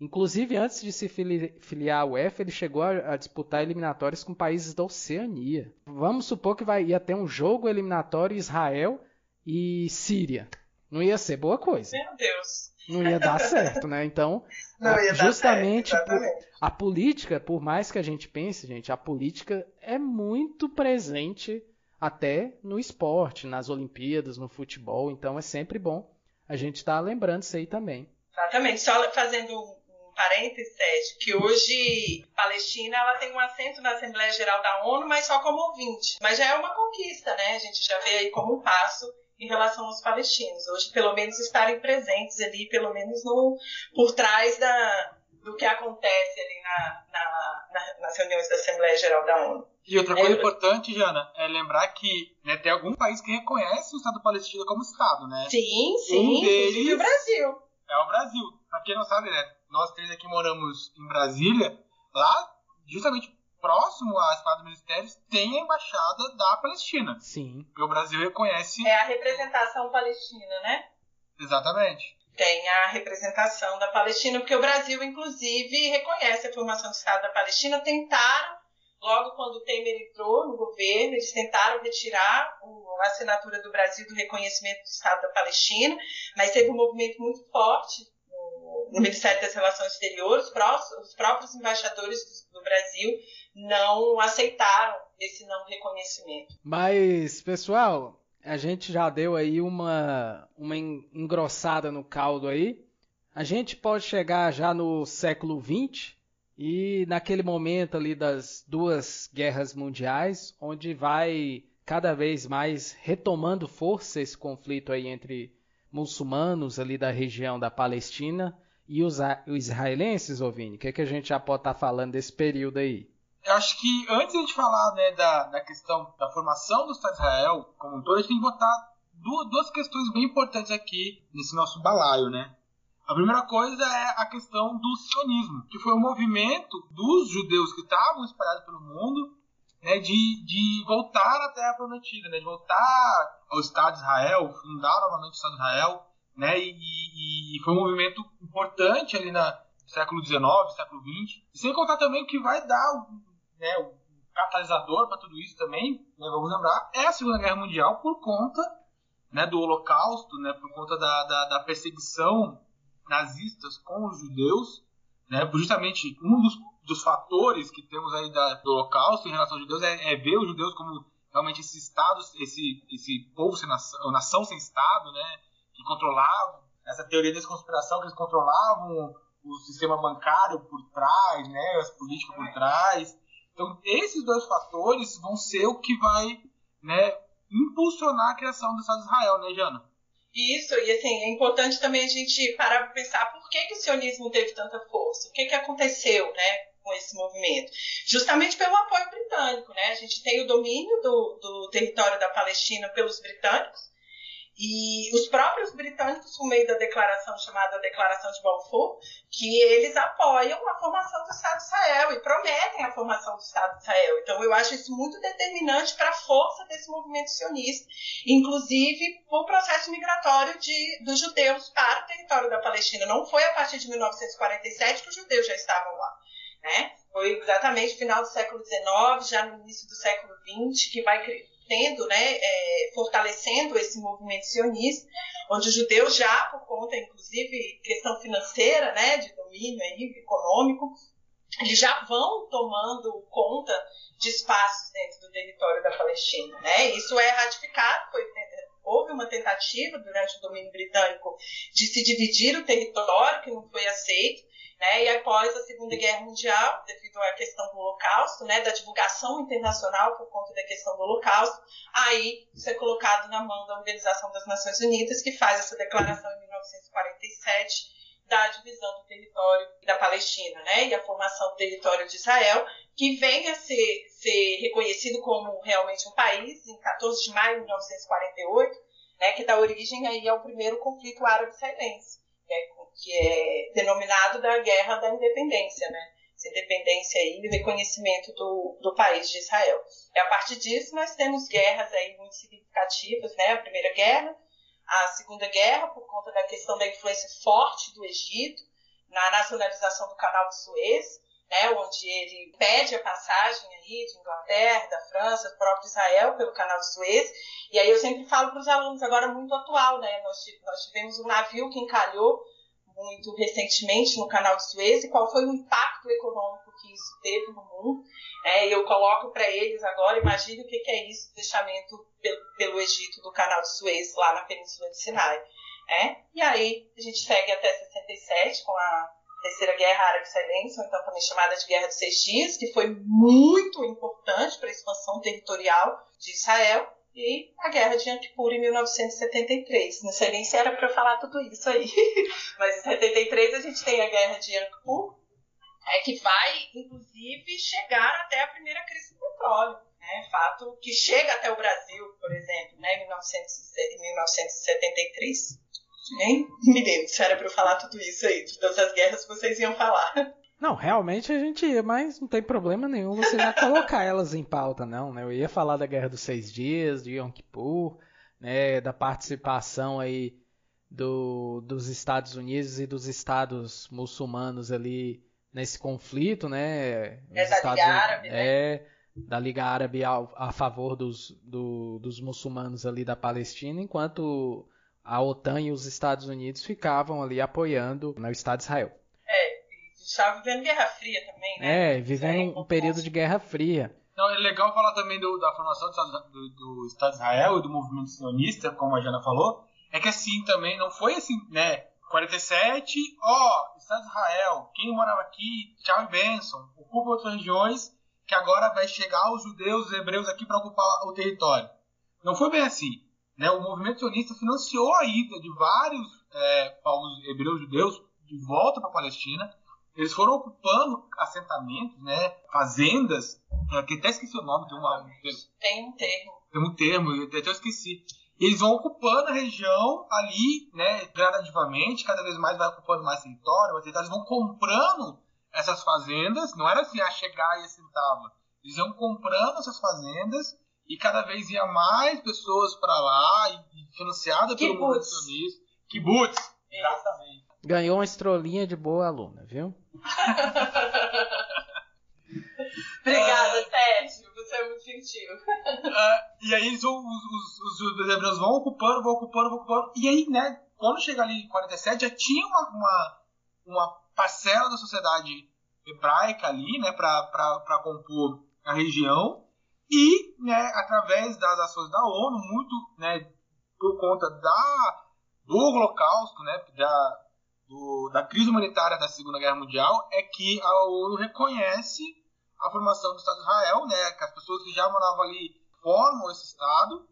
Inclusive, antes de se filiar à UEFA, ele chegou a, disputar eliminatórias com países da Oceania. Vamos supor que vai, ia ter um jogo eliminatório Israel e Síria. Não ia ser boa coisa. Meu Deus. Não ia dar certo, né? Então, [laughs] justamente certo, por, a política, por mais que a gente pense, gente, a política é muito presente até no esporte, nas Olimpíadas, no futebol. Então, é sempre bom a gente estar tá lembrando isso aí também. Exatamente. Só fazendo parênteses, que hoje Palestina ela tem um assento na Assembleia Geral da ONU, mas só como ouvinte. Mas já é uma conquista, né? A gente já vê aí como um passo em relação aos palestinos. Hoje, pelo menos, estarem presentes ali, pelo menos no, por trás da, do que acontece ali na, na, na, nas reuniões da Assembleia Geral da ONU. E outra coisa é, importante, Jana, é lembrar que né, tem algum país que reconhece o Estado palestino como Estado, né? Sim, sim, um deles o Brasil. É o Brasil. Pra quem não sabe, né, nós três aqui moramos em Brasília, lá, justamente próximo à Espada dos Ministérios tem a embaixada da Palestina. Sim. Porque o Brasil reconhece. É a representação palestina, né? Exatamente. Tem a representação da Palestina, porque o Brasil, inclusive, reconhece a formação do Estado da Palestina. Tentaram, logo quando o Temer entrou no governo, eles tentaram retirar a assinatura do Brasil do reconhecimento do Estado da Palestina, mas teve um movimento muito forte no Ministério das Relações Exteriores, os próprios embaixadores do Brasil não aceitaram esse não reconhecimento. Mas, pessoal, a gente já deu aí uma, uma engrossada no caldo aí. A gente pode chegar já no século XX e naquele momento ali das duas guerras mundiais, onde vai cada vez mais retomando força esse conflito aí entre muçulmanos ali da região da Palestina e os, israelenses, Ovini. O que, é que a gente já pode estar tá falando desse período aí? Eu acho que antes de falar né, da, da questão da formação do Estado de Israel como um todo, a gente tem que botar duas, duas questões bem importantes aqui nesse nosso balaio, né? A primeira coisa é a questão do sionismo, que foi um movimento dos judeus que estavam espalhados pelo mundo né, de, de voltar à Terra Prometida, né, de voltar ao Estado de Israel, fundar novamente o Estado de Israel, né, e, e, foi um movimento importante ali no século XIX, século XX, sem contar também que vai dar né, o catalisador para tudo isso também, né, vamos lembrar, é a Segunda Guerra Mundial por conta né, do Holocausto, né, por conta da, da, da perseguição nazistas com os judeus, né, justamente um dos, dos fatores que temos aí da, do Holocausto em relação aos judeus é, é, ver os judeus como realmente esse estado, esse, esse povo sem nação, nação sem estado, né, que controlavam essa teoria da conspiração que eles controlavam o sistema bancário por trás, né, as políticas por trás, então, esses dois fatores vão ser o que vai né, impulsionar a criação do Estado de Israel, né, Jana? Isso, e assim, é importante também a gente parar para pensar por que, que o sionismo teve tanta força, o que, que aconteceu né, com esse movimento. Justamente pelo apoio britânico. Né? A gente tem o domínio do, do território da Palestina pelos britânicos, E os próprios britânicos, por meio da declaração chamada Declaração de Balfour, que eles apoiam a formação do Estado de Israel e prometem a formação do Estado de Israel. Então, eu acho isso muito determinante para a força desse movimento sionista, inclusive o processo migratório de, dos judeus para o território da Palestina. Não foi a partir de 1947 que os judeus já estavam lá. Né? Foi exatamente no final do século XIX, já no início do século XX, que vai tendo, né, é, fortalecendo esse movimento sionista, onde os judeus já, por conta, inclusive, questão financeira, né, de domínio aí, econômico, eles já vão tomando conta de espaços dentro do território da Palestina. Né? Isso é ratificado, foi, houve uma tentativa durante o domínio britânico de se dividir o território, que não foi aceito, né? E após a Segunda Guerra Mundial, devido à questão do Holocausto, né, da divulgação internacional por conta da questão do Holocausto, aí isso é colocado na mão da Organização das Nações Unidas, que faz essa declaração em 1947 da divisão do território da Palestina, né, e a formação do território de Israel, que vem a ser, ser reconhecido como realmente um país em 14 de maio de 1948, né, que dá origem aí ao primeiro conflito árabe-israelense que é, que é denominado da Guerra da Independência, né? Essa independência aí, o reconhecimento do, do país de Israel. E a partir disso, nós temos guerras aí muito significativas, né? A Primeira Guerra, a Segunda Guerra, por conta da questão da influência forte do Egito, na nacionalização do Canal de Suez, né, onde ele pede a passagem aí de Inglaterra, da França, do próprio Israel pelo Canal de Suez. E aí eu sempre falo para os alunos, agora muito atual, né? Nós, nós tivemos um navio que encalhou muito recentemente no Canal de Suez e qual foi o impacto econômico que isso teve no mundo. É, eu coloco para eles agora, imagine o que, que é isso, o fechamento pelo, pelo Egito do Canal de Suez lá na Península de Sinai. É? E aí a gente segue até 67 com a Terceira Guerra Árabe-Israelense, ou então também chamada de Guerra dos Seis Dias, que foi muito importante para a expansão territorial de Israel, e a Guerra de Kippur em 1973. Não sei nem se era para falar tudo isso aí, [laughs] mas em 73 a gente tem a Guerra de Kippur, é, que vai, inclusive, chegar até a primeira crise do petróleo. Né? Fato que chega até o Brasil, por exemplo, né? em 1973. Nem me lembro se era pra eu falar tudo isso aí, de todas as guerras que vocês iam falar. [laughs] Não, realmente a gente ia, mas não tem problema nenhum você já colocar elas em pauta, não, né? Eu ia falar da Guerra dos Seis Dias, de Yom Kippur, né? Da participação aí do, dos Estados Unidos e dos Estados muçulmanos ali nesse conflito, né? É da Estados, Liga Árabe, né? É, da Liga Árabe a, a favor dos, do, dos muçulmanos ali da Palestina, enquanto a OTAN e os Estados Unidos ficavam ali apoiando no Estado de Israel. É, estava vivendo Guerra Fria também, né? É, vivendo um, um período de Guerra Fria. Então, é legal falar também do, da formação do, do, do, Estado de Israel e do movimento sionista, como a Jana falou, é que assim também não foi assim, né? 47, ó, Estado de Israel, quem morava aqui, tchau e benção, ocupa outras regiões, que agora vai chegar os judeus, os hebreus aqui para ocupar o território. Não foi bem assim. Né? O movimento sionista financiou a ida de vários é, povos hebreus judeus de volta para a Palestina. Eles foram ocupando assentamentos, né, fazendas, é, que até esqueci o nome, tem, uma, tem um termo. Tem um termo, eu até esqueci. Eles vão ocupando a região ali, né, gradativamente, cada vez mais vai ocupando mais território, mais território. Eles vão comprando essas fazendas, não era assim, a ah, chegar e assentava. Eles iam comprando essas fazendas e cada vez ia mais pessoas para lá, e, financiada pelo movimento sionista. Kibbutz, exatamente. Ganhou uma estrolinha de boa aluna, viu? [laughs] Obrigada, Sérgio. Você é muito gentil. Uh, e aí os, os, os, os hebreus vão ocupando, vão ocupando, vão ocupando. E aí, né, quando chega ali em 47, já tinha uma, uma, uma parcela da sociedade hebraica ali, né, para compor a região. E, né, através das ações da ONU, muito né, por conta da, do Holocausto, né, da, do, da crise humanitária da Segunda Guerra Mundial, é que a ONU reconhece a formação do Estado de Israel, né, que as pessoas que já moravam ali formam esse Estado.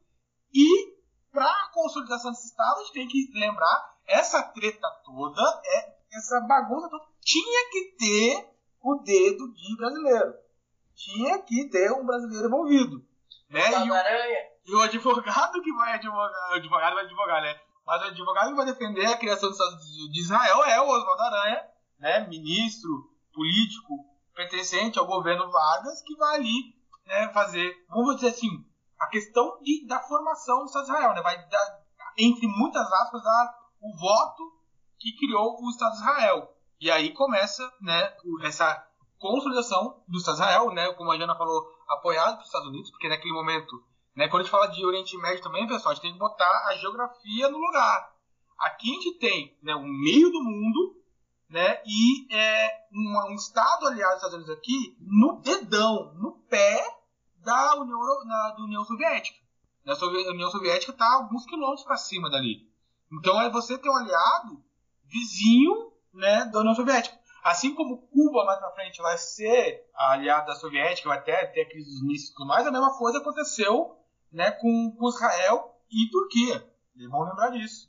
E, para a consolidação desse Estado, a gente tem que lembrar, essa treta toda, é, essa bagunça toda, tinha que ter o dedo de brasileiro tinha que ter um brasileiro envolvido. Né? E o, E o advogado que vai advogar, o advogado vai advogar, né? Mas o advogado que vai defender a criação do Estado de Israel é o Oswaldo Aranha, né? Ministro, político, pertencente ao governo Vargas, que vai ali né, fazer, vamos dizer assim, a questão de, da formação do Estado de Israel, né? Vai dar, entre muitas aspas, dar o voto que criou o Estado de Israel. E aí começa, né, essa consolidação do Estado de Israel, né, como a Jana falou, apoiado pelos Estados Unidos, porque naquele momento né? Quando a gente fala de Oriente Médio também, pessoal, a gente tem que botar a geografia no lugar. Aqui a gente tem né, o meio do mundo né, e é, um, um estado aliado dos Estados Unidos aqui no dedão, no pé da União, na, da União Soviética. A União Soviética está alguns quilômetros para cima dali. Então é você ter um aliado vizinho né, da União Soviética. Assim como Cuba mais para frente vai ser aliada da Soviética, vai até ter a crise dos mísseis e tudo mais, a mesma coisa aconteceu né, com, com Israel e Turquia. É bom lembrar disso.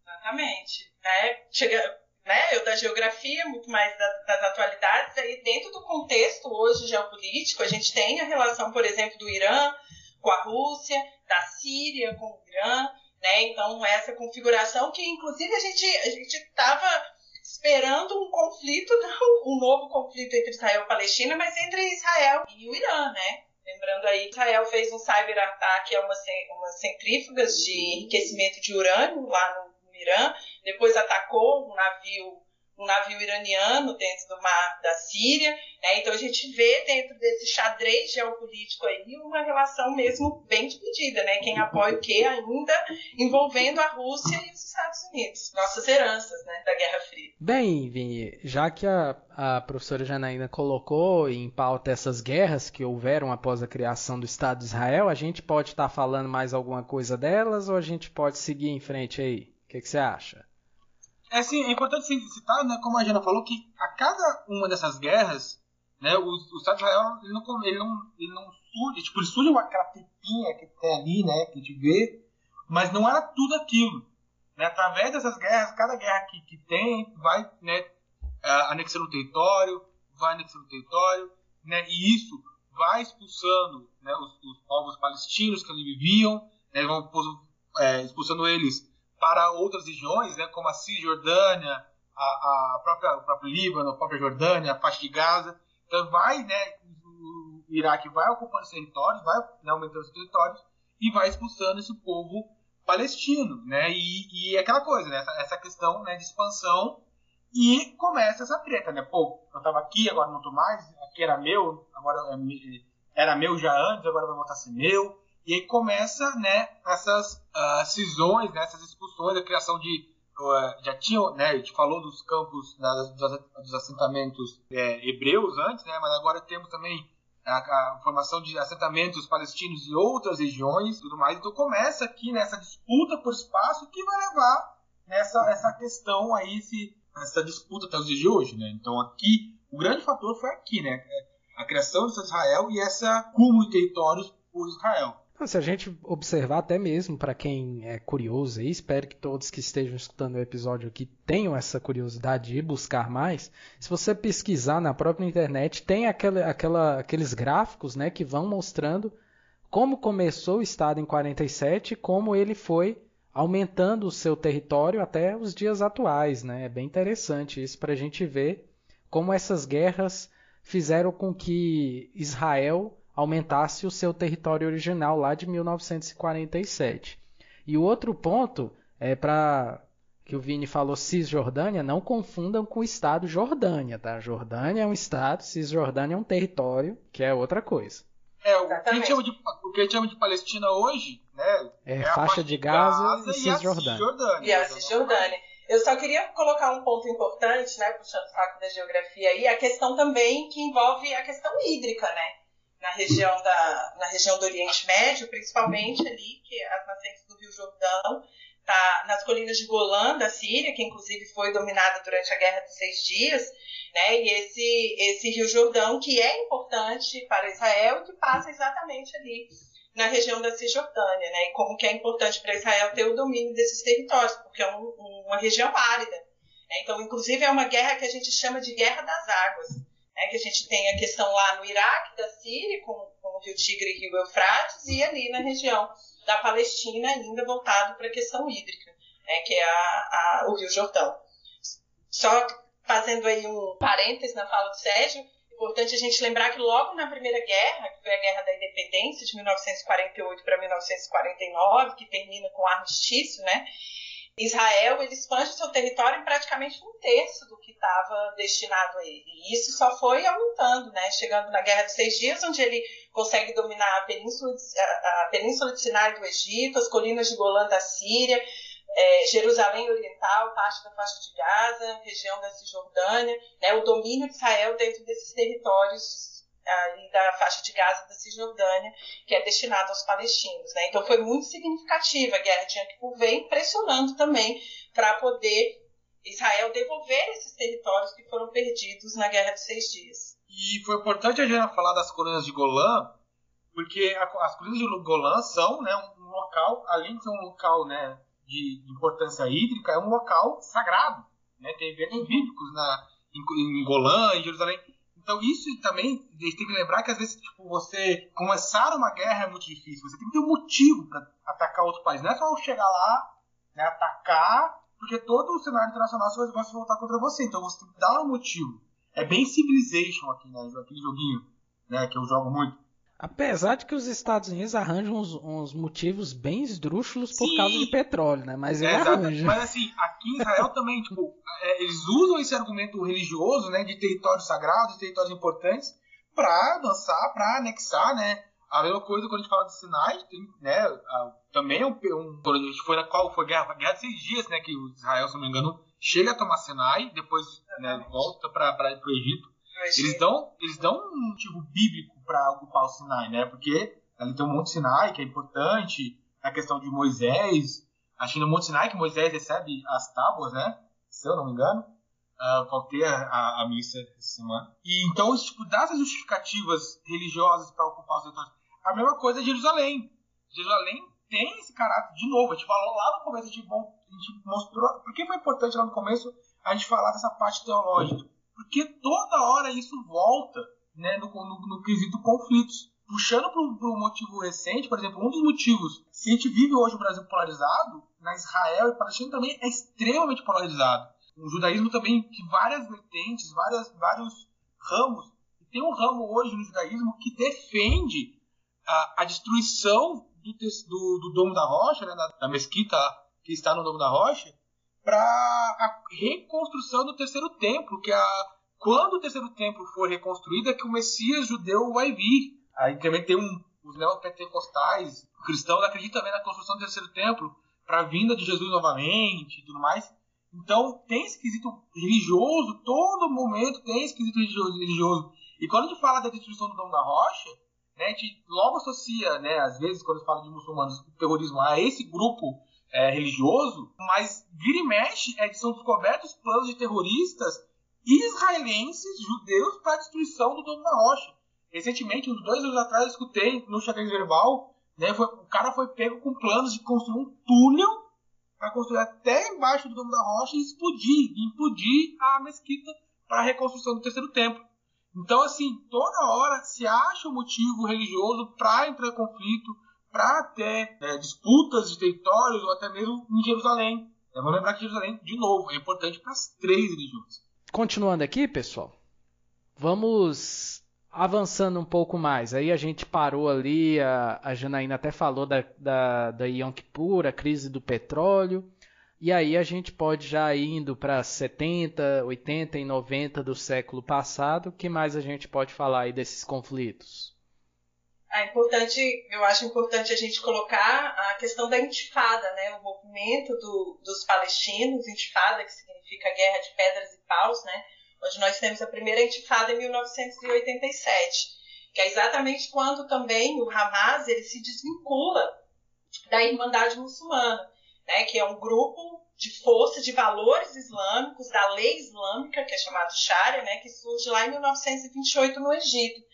Exatamente. É, chega, né, eu da geografia, muito mais da, das atualidades, aí dentro do contexto hoje geopolítico, a gente tem a relação, por exemplo, do Irã com a Rússia, da Síria com o Irã, né? Então essa configuração que inclusive a gente a gente estava esperando um conflito, [laughs] não um novo conflito entre Israel e Palestina, mas entre Israel e o Irã, né? Lembrando aí, Israel fez um cyberataque a umas, umas centrífugas de enriquecimento de urânio lá no, no Irã, depois atacou um navio um navio iraniano dentro do mar da Síria. Né? Então a gente vê dentro desse xadrez geopolítico aí uma relação mesmo bem dividida, né? Quem apoia o que ainda envolvendo a Rússia e os Estados Unidos, nossas heranças né, da Guerra Fria. Bem, Vini, já que a, a professora Janaína colocou em pauta essas guerras que houveram após a criação do Estado de Israel, a gente pode estar tá falando mais alguma coisa delas ou a gente pode seguir em frente aí? O que, que você acha? É, assim, é importante citar, né, como a Jana falou, que a cada uma dessas guerras, né, o, o Estado de Israel ele não, ele não, ele não surge, tipo, ele surge aquela pepinha que tem ali, né, que a gente vê, mas não era tudo aquilo. Né, através dessas guerras, cada guerra que, que tem vai né, anexando o território, vai anexando o território, né, e isso vai expulsando né, os, os povos palestinos que ali viviam, né, vão é, expulsando eles para outras regiões, né, como a Cisjordânia, a, a própria, o próprio Líbano, a própria Jordânia, a faixa de Gaza. Então vai, né, o Iraque vai ocupando esses territórios, vai né, aumentando os territórios e vai expulsando esse povo palestino, né? E, e aquela coisa, né, essa, essa questão né, de expansão e começa essa treta, né? Pô, eu tava aqui, agora não tô mais, aqui era meu, agora é, era meu já antes, agora vai voltar a ser meu. E aí começa, né, essas uh, cisões, né, essas expulsões, a criação de uh, já tinha, né, a gente falou dos campos né, dos, assentamentos é, hebreus antes, né, mas agora temos também a, a, formação de assentamentos palestinos em outras regiões, tudo mais. Então começa aqui nessa disputa por espaço que vai levar nessa essa questão aí, esse, essa disputa até os dias de hoje, né. Então aqui o grande fator foi aqui, né, a criação de Israel e essa cúmulo de territórios por Israel. Se a gente observar até mesmo para quem é curioso e espero que todos que estejam escutando o episódio aqui tenham essa curiosidade de buscar mais, se você pesquisar na própria internet, tem aquela, aquela, aqueles gráficos né, que vão mostrando como começou o Estado em 47 e como ele foi aumentando o seu território até os dias atuais. Né? É bem interessante isso para a gente ver como essas guerras fizeram com que Israel aumentasse o seu território original lá de 1947. E o outro ponto é para que o Vini falou Cisjordânia, não confundam com o estado Jordânia, tá? Jordânia é um estado, Cisjordânia é um território, que é outra coisa. É, o que, a gente chama de, o que a gente chama de Palestina hoje, né? É, é faixa de Gaza, Gaza e Cisjordânia. E a Cisjordânia. Eu só queria colocar um ponto importante, né, puxando o saco da geografia aí, a questão também que envolve a questão hídrica, né? Na região, da, na região do Oriente Médio, principalmente ali, que é as nascentes do Rio Jordão, tá nas colinas de Golã, da Síria, que inclusive foi dominada durante a Guerra dos Seis Dias, né? E esse, esse Rio Jordão, que é importante para Israel e que passa exatamente ali na região da Cisjordânia, né? E como que é importante para Israel ter o domínio desses territórios, porque é um, uma região árida. Né? Então, inclusive, é uma guerra que a gente chama de Guerra das Águas né, que a gente tem a questão lá no Iraque, da Síria, com, com o Rio Tigre e Rio Eufrates, e ali na região da Palestina, ainda voltado para a questão hídrica, né, que é a, a, o Rio Jordão. Só fazendo aí um parênteses na fala do Sérgio, importante a gente lembrar que logo na Primeira Guerra, que foi a Guerra da Independência, de 1948 para 1949, que termina com o armistício, né? Israel ele expande seu território em praticamente um terço do que estava destinado a ele. E isso só foi aumentando, né? chegando na Guerra dos Seis Dias, onde ele consegue dominar a península, a, a península de Sinai do Egito, as colinas de Golã da Síria, é, Jerusalém Oriental, parte da faixa de Gaza, região da Cisjordânia, né, o domínio de Israel dentro desses territórios ali da faixa de Gaza da Cisjordânia, que é destinado aos palestinos. Né? Então foi muito significativa a guerra de Yom Kippur, vem pressionando também para poder Israel devolver esses territórios que foram perdidos na Guerra dos Seis Dias. E foi importante a gente falar das colinas de Golã, porque as colinas de Golã são né, um local, além de ser um local né, de, importância hídrica, é um local sagrado. Né? Tem eventos uhum. bíblicos na, em, em Golã, em Jerusalém. Então isso também, a gente tem que lembrar que às vezes tipo, você começar uma guerra é muito difícil. Você tem que ter um motivo para atacar outro país. Não é só chegar lá, né, atacar, porque todo o cenário internacional vai se voltar contra você. Então você tem que dar um motivo. É bem Civilization aqui, né? Aquele joguinho né, que eu jogo muito. Apesar de que os Estados Unidos arranjam uns, uns motivos bem esdrúxulos por Sim. causa de petróleo, né? Mas é, arranjam. Mas assim, aqui em Israel também, tipo, é, eles usam esse argumento religioso, né, de territórios sagrados, de territórios importantes, para dançar, para anexar, né? A mesma coisa quando a gente fala de Sinai, tem, né, a, também um, um, quando a gente foi na qual foi a guerra, a guerra de seis dias, né, que Israel, se não me engano, chega a tomar Sinai, depois né, volta para o Egito. Eles dão, eles dão um motivo bíblico para ocupar o Sinai, né? Porque ali tem o Monte Sinai, que é importante, a questão de Moisés. Acho que no Monte Sinai que Moisés recebe as tábuas, né? Se eu não me engano. Uh, faltei a, a, a, missa essa semana. E então, tipo, dá essas justificativas religiosas para ocupar os territórios. A mesma coisa é Jerusalém. Jerusalém tem esse caráter, de novo, a gente falou lá no começo, a gente, a gente mostrou. Por que foi importante lá no começo a gente falar dessa parte teológica? Porque toda hora isso volta né, no, no, no quesito conflitos. Puxando para o motivo recente, por exemplo, um dos motivos, se a gente vive hoje o Brasil polarizado, na Israel e Palestina também é extremamente polarizado. O judaísmo também, que várias vertentes, várias, vários ramos. E tem um ramo hoje no judaísmo que defende a, a destruição do, do, do, Domo da Rocha, né, da, da mesquita que está no Domo da Rocha, para a reconstrução do terceiro templo, que é a, quando o terceiro templo for reconstruído é que o Messias judeu vai vir. Aí também tem um, os neopentecostais, cristãos acreditam também na construção do terceiro templo para a vinda de Jesus novamente e tudo mais. Então tem esse quesito religioso, todo momento tem esse quesito religioso. E quando a gente fala da destruição do Dom da Rocha, né, a gente logo associa, né, às vezes, quando fala de muçulmanos, o terrorismo a esse grupo é, religioso, mas vira e mexe, é, são descobertos planos de terroristas israelenses, judeus, para a destruição do Domo da Rocha. Recentemente, uns dois anos atrás, eu escutei no xadrez verbal, né, foi, o cara foi pego com planos de construir um túnel para construir até embaixo do Domo da Rocha e explodir, implodir a mesquita para a reconstrução do terceiro templo. Então, assim, toda hora se acha um motivo religioso para entrar em conflito, para ter é, disputas de territórios ou até mesmo em Jerusalém. É, vamos lembrar que Jerusalém, de novo, é importante para as três religiões. Continuando aqui, pessoal, vamos avançando um pouco mais. Aí a gente parou ali, a, a Janaína até falou da, da, da Yom Kippur, a crise do petróleo. E aí a gente pode já indo para 70, 80 e 90 do século passado. O que mais a gente pode falar aí desses conflitos? É importante, eu acho importante a gente colocar a questão da intifada, né? O movimento do, dos palestinos, intifada que significa guerra de pedras e paus, né? Onde nós temos a primeira intifada em 1987, que é exatamente quando também o Hamas ele se desvincula da Irmandade Muçulmana, né? Que é um grupo de força de valores islâmicos, da lei islâmica, que é chamado Sharia, né? Que surge lá em 1928 no Egito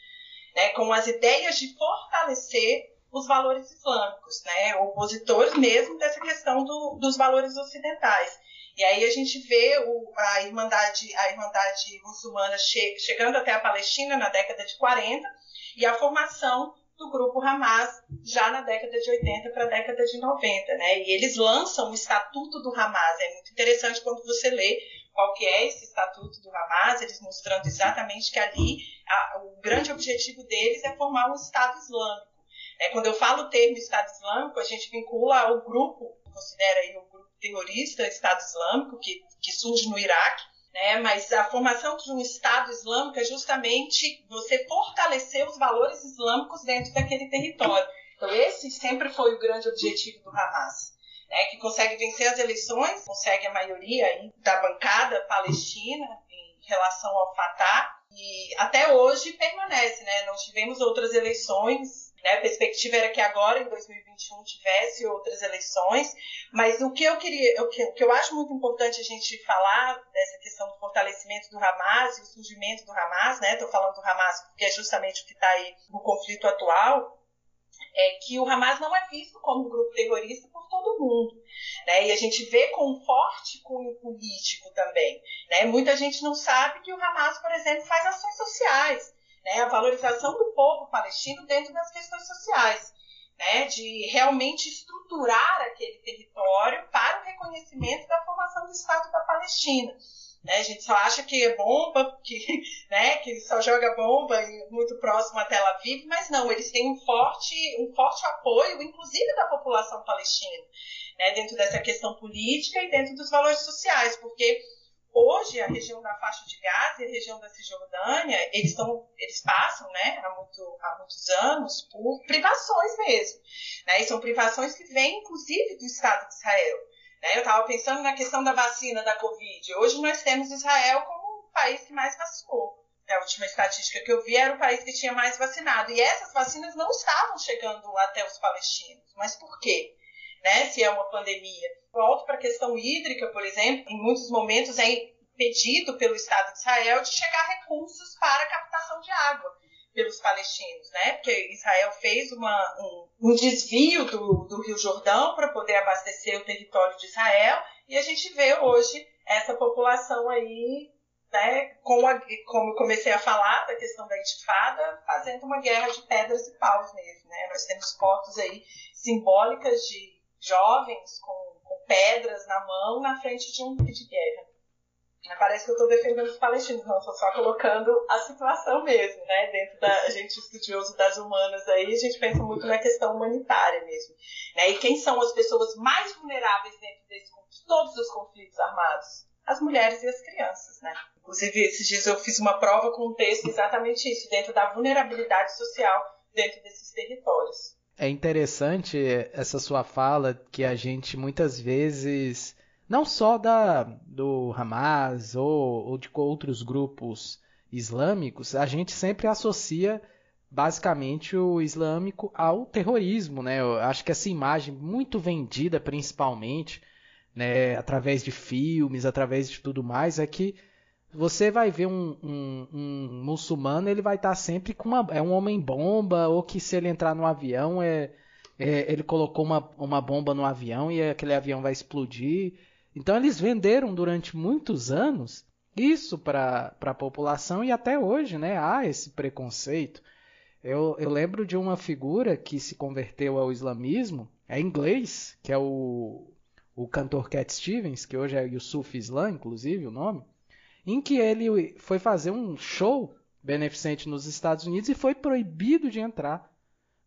né, com as ideias de fortalecer os valores islâmicos, né, opositores mesmo dessa questão do, dos valores ocidentais. E aí a gente vê o, a Irmandade, a Irmandade muçulmana che, chegando até a Palestina na década de 40 e a formação do grupo Hamas já na década de 80 para a década de 90, né? E eles lançam o Estatuto do Hamas. É muito interessante quando você lê qual que é esse Estatuto do Hamas, eles mostrando exatamente que ali a, o grande objetivo deles é formar um Estado Islâmico. É, quando eu falo o termo Estado Islâmico, a gente vincula ao grupo, considera aí o grupo terrorista Estado Islâmico, que, que surge no Iraque, né? mas a formação de um Estado Islâmico é justamente você fortalecer os valores islâmicos dentro daquele território. Então, esse sempre foi o grande objetivo do Hamas. Né, que consegue vencer as eleições, consegue a maioria da bancada palestina em relação ao Fatah, e até hoje permanece. Né? Não tivemos outras eleições né? A perspectiva era que agora, em 2021, tivesse outras eleições, mas o que eu queria, o que, o que eu acho muito importante a gente falar dessa questão do fortalecimento do Hamas e o surgimento do Hamas, né? Estou falando do Hamas porque é justamente o que está aí no conflito atual, é que o Hamas não é visto como um grupo terrorista por todo mundo. Né? E a gente vê com um forte cunho político também. Né? Muita gente não sabe que o Hamas, por exemplo, faz ações sociais né, a valorização do povo palestino dentro das questões sociais, né, de realmente estruturar aquele território para o reconhecimento da formação do Estado da Palestina. Né, a gente só acha que é bomba, que, [laughs] né, que só joga bomba muito próximo a Tel Aviv, mas não, eles têm um forte, um forte apoio, inclusive da população palestina, né, dentro dessa questão política e dentro dos valores sociais, porque Hoje, a região da faixa de Gaza e a região da Cisjordânia, eles, estão, eles passam né, há, muito, há muitos anos por privações mesmo. Né, e são privações que vêm, inclusive, do Estado de Israel. Né, eu estava pensando na questão da vacina da Covid. Hoje nós temos Israel como o país que mais vacinou. A última estatística que eu vi era o país que tinha mais vacinado. E essas vacinas não estavam chegando até os palestinos. Mas por quê? né, se é uma pandemia. Volto para a questão hídrica, por exemplo, em muitos momentos é impedido pelo Estado de Israel de chegar recursos para a captação de água pelos palestinos, né? Porque Israel fez uma, um, um desvio do, do Rio Jordão para poder abastecer o território de Israel e a gente vê hoje essa população aí né, com a, como eu comecei a falar da questão da intifada, fazendo uma guerra de pedras e paus mesmo. Né? Nós temos fotos aí simbólicas de jovens com, com pedras na mão na frente de um de guerra. Parece que eu estou defendendo os palestinos, não, estou só colocando a situação mesmo, né? Dentro da gente estudioso das humanas aí, a gente pensa muito na questão humanitária mesmo. Né? E quem são as pessoas mais vulneráveis dentro desse, de todos os conflitos armados? As mulheres e as crianças, né? Inclusive, esses dias eu fiz uma prova com um texto exatamente isso, dentro da vulnerabilidade social dentro desses territórios. É interessante essa sua fala que a gente muitas vezes, não só da, do Hamas ou, ou de outros grupos islâmicos, a gente sempre associa basicamente o islâmico ao terrorismo, né? Eu acho que essa imagem muito vendida principalmente, né, através de filmes, através de tudo mais, é que você vai ver um, um, um muçulmano, ele vai estar tá sempre com uma. É um homem-bomba, ou que se ele entrar no avião, é, é, ele colocou uma, uma bomba no avião e aquele avião vai explodir. Então eles venderam durante muitos anos isso para a população e até hoje né, há esse preconceito. Eu, eu lembro de uma figura que se converteu ao islamismo, é inglês, que é o, o cantor Cat Stevens, que hoje é Yusuf Islam, inclusive o nome em que ele foi fazer um show beneficente nos Estados Unidos e foi proibido de entrar,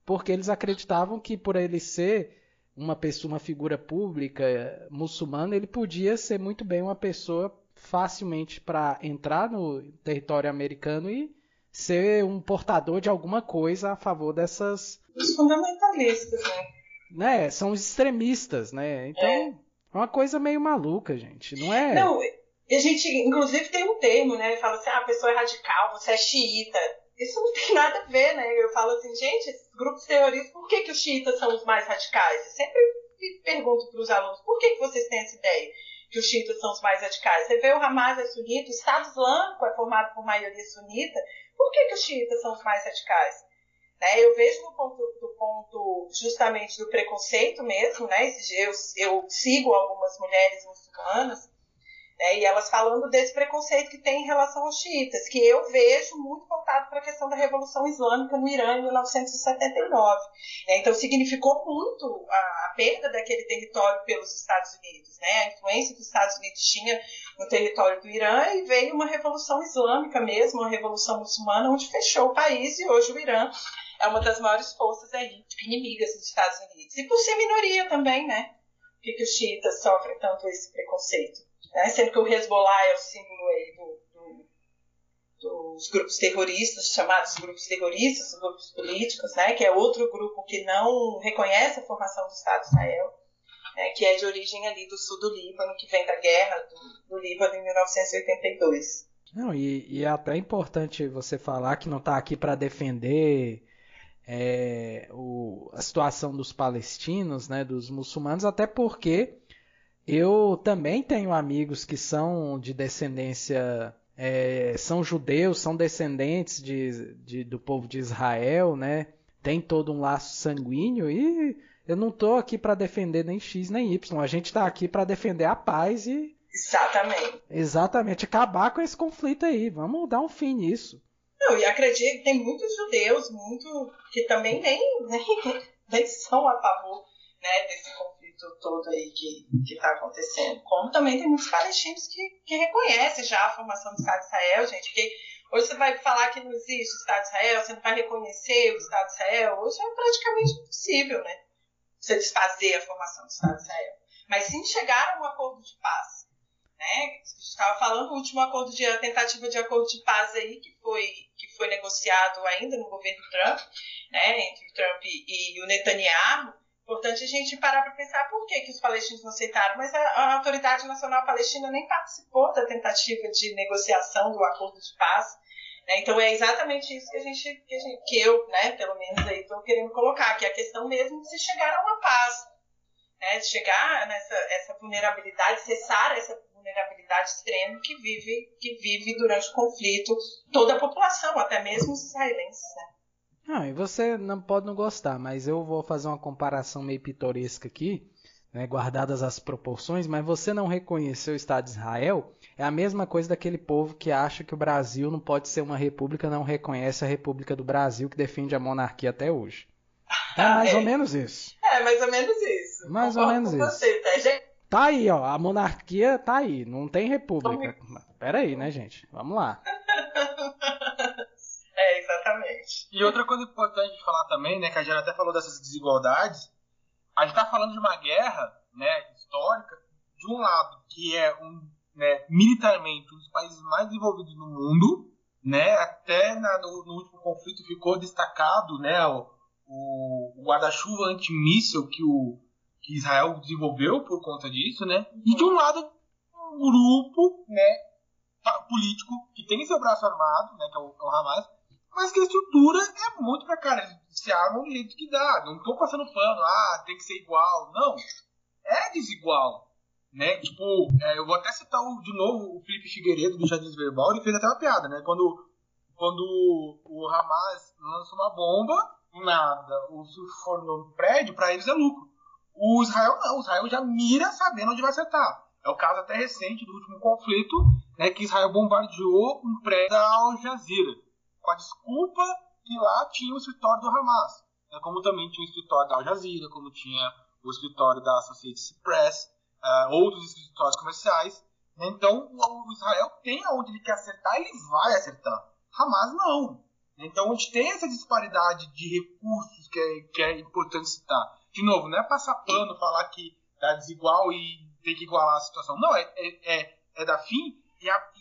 porque eles acreditavam que por ele ser uma pessoa, uma figura pública eh, muçulmana, ele podia ser muito bem uma pessoa facilmente para entrar no território americano e ser um portador de alguma coisa a favor dessas os fundamentalistas, né? Né, são os extremistas, né? Então, é. é uma coisa meio maluca, gente. Não é Não, a gente, inclusive, tem um termo, né? Fala assim, ah, a pessoa é radical, você é xiita. Isso não tem [laughs] nada a ver, né? Eu falo assim, gente, esses grupos terroristas, por que, que os xiitas são os mais radicais? Eu sempre pergunto para os alunos, por que, que vocês têm essa ideia? Que os xiitas são os mais radicais. Você vê o Hamas é sunita, o Estado Islâmico é formado por maioria sunita. Por que, que os xiitas são os mais radicais? Né? Eu vejo no ponto, do ponto justamente do preconceito mesmo, né? Eu, eu sigo algumas mulheres muçulmanas né? E elas falando desse preconceito que tem em relação aos xiitas, que eu vejo muito voltado para a questão da Revolução Islâmica no Irã em 1979. Né? Então, significou muito a, a, perda daquele território pelos Estados Unidos, né? a influência que os Estados Unidos tinha no território do Irã, e veio uma Revolução Islâmica mesmo, uma Revolução Muçulmana, onde fechou o país, e hoje o Irã é uma das maiores forças aí, inimigas dos Estados Unidos. E por ser minoria também, né? Por que, os xiitas sofrem tanto esse preconceito? Né? sendo que o Hezbollah é o símbolo aí do, do, dos grupos terroristas, chamados grupos terroristas, os grupos políticos, né? que é outro grupo que não reconhece a formação do Estado de Israel, né? que é de origem ali do sul do Líbano, que vem da guerra do, do Líbano em 1982. Não, e, e, é até importante você falar que não está aqui para defender é, o, a situação dos palestinos, né, dos muçulmanos, até porque eu também tenho amigos que são de descendência, é, são judeus, são descendentes de, de, do povo de Israel, né? Tem todo um laço sanguíneo e eu não estou aqui para defender nem X nem Y. A gente está aqui para defender a paz e. Exatamente. Exatamente. Acabar com esse conflito aí. Vamos dar um fim nisso. Não, e acredito que tem muitos judeus, muito que também nem, [laughs] nem, nem são a favor né, desse conflito todo aí que está acontecendo. Como também tem muitos palestinos que, que reconhecem já a formação do Estado de Israel, gente. Porque hoje você vai falar que não existe o Estado de Israel, você não vai reconhecer o Estado de Israel. Hoje é praticamente impossível, né? Você desfazer a formação do Estado de Israel. Mas sim chegar a um acordo de paz. Né? Estava falando o último acordo de a tentativa de acordo de paz aí que foi que foi negociado ainda no governo Trump, né, entre o Trump e, e o Netanyahu, Importante a gente parar para pensar por que, que os palestinos não aceitaram, mas a, a, Autoridade Nacional Palestina nem participou da tentativa de negociação do acordo de paz. Né? Então é exatamente isso que a gente, que, a gente, que eu, né, pelo menos aí estou querendo colocar, que é a questão mesmo de se chegar a uma paz, né? de chegar nessa essa vulnerabilidade, cessar essa vulnerabilidade extrema que vive que vive durante o conflito toda a população, até mesmo os israelenses. Né? Não, e você não pode não gostar, mas eu vou fazer uma comparação meio pitoresca aqui, né, guardadas as proporções, mas você não reconhecer o Estado de Israel é a mesma coisa daquele povo que acha que o Brasil não pode ser uma república, não reconhece a República do Brasil, que defende a monarquia até hoje. É mais é. ou menos isso. É, mais ou menos isso. Mais ou menos isso. Você, tá, gente? tá aí, ó, a monarquia tá aí, não tem república. Pera aí, né, gente? Vamos lá. [laughs] Exatamente. E outra coisa importante de falar também, né, que a Jana até falou dessas desigualdades, a gente está falando de uma guerra, né, histórica, de um lado, que é um, né, militarmente um dos países mais desenvolvidos do mundo, né, até na, no, no, último conflito ficou destacado, né, o, o guarda-chuva antimíssel que o que Israel desenvolveu por conta disso, né, e de um lado um grupo, né, político que tem seu braço armado, né, que é o, é o Hamas, mas que a estrutura é muito pra cara. Eles se armam do jeito que dá. Não tô passando pano, ah, tem que ser igual. Não. É desigual. Né? Tipo, é, eu vou até citar o, de novo o Felipe Figueiredo do Jardim Verbal, ele fez até uma piada, né? Quando, quando o Hamas lança uma bomba, nada. O se for no prédio, para eles é lucro. O Israel não, o Israel já mira sabendo onde vai acertar. É o caso até recente do último conflito, né, que Israel bombardeou um prédio da Al Jazeera com a desculpa que lá tinha o escritório do Hamas. Né, como também tinha o escritório da Al Jazeera, como tinha o escritório da Associated Press, uh, outros escritórios comerciais. Né, então, o Israel tem aonde ele quer acertar, ele vai acertar. Hamas não. Então, a gente tem essa disparidade de recursos que é, que é importante citar. De novo, não é passar pano, falar que tá desigual e tem que igualar a situação. Não, é, é, é, é dar fim e, a,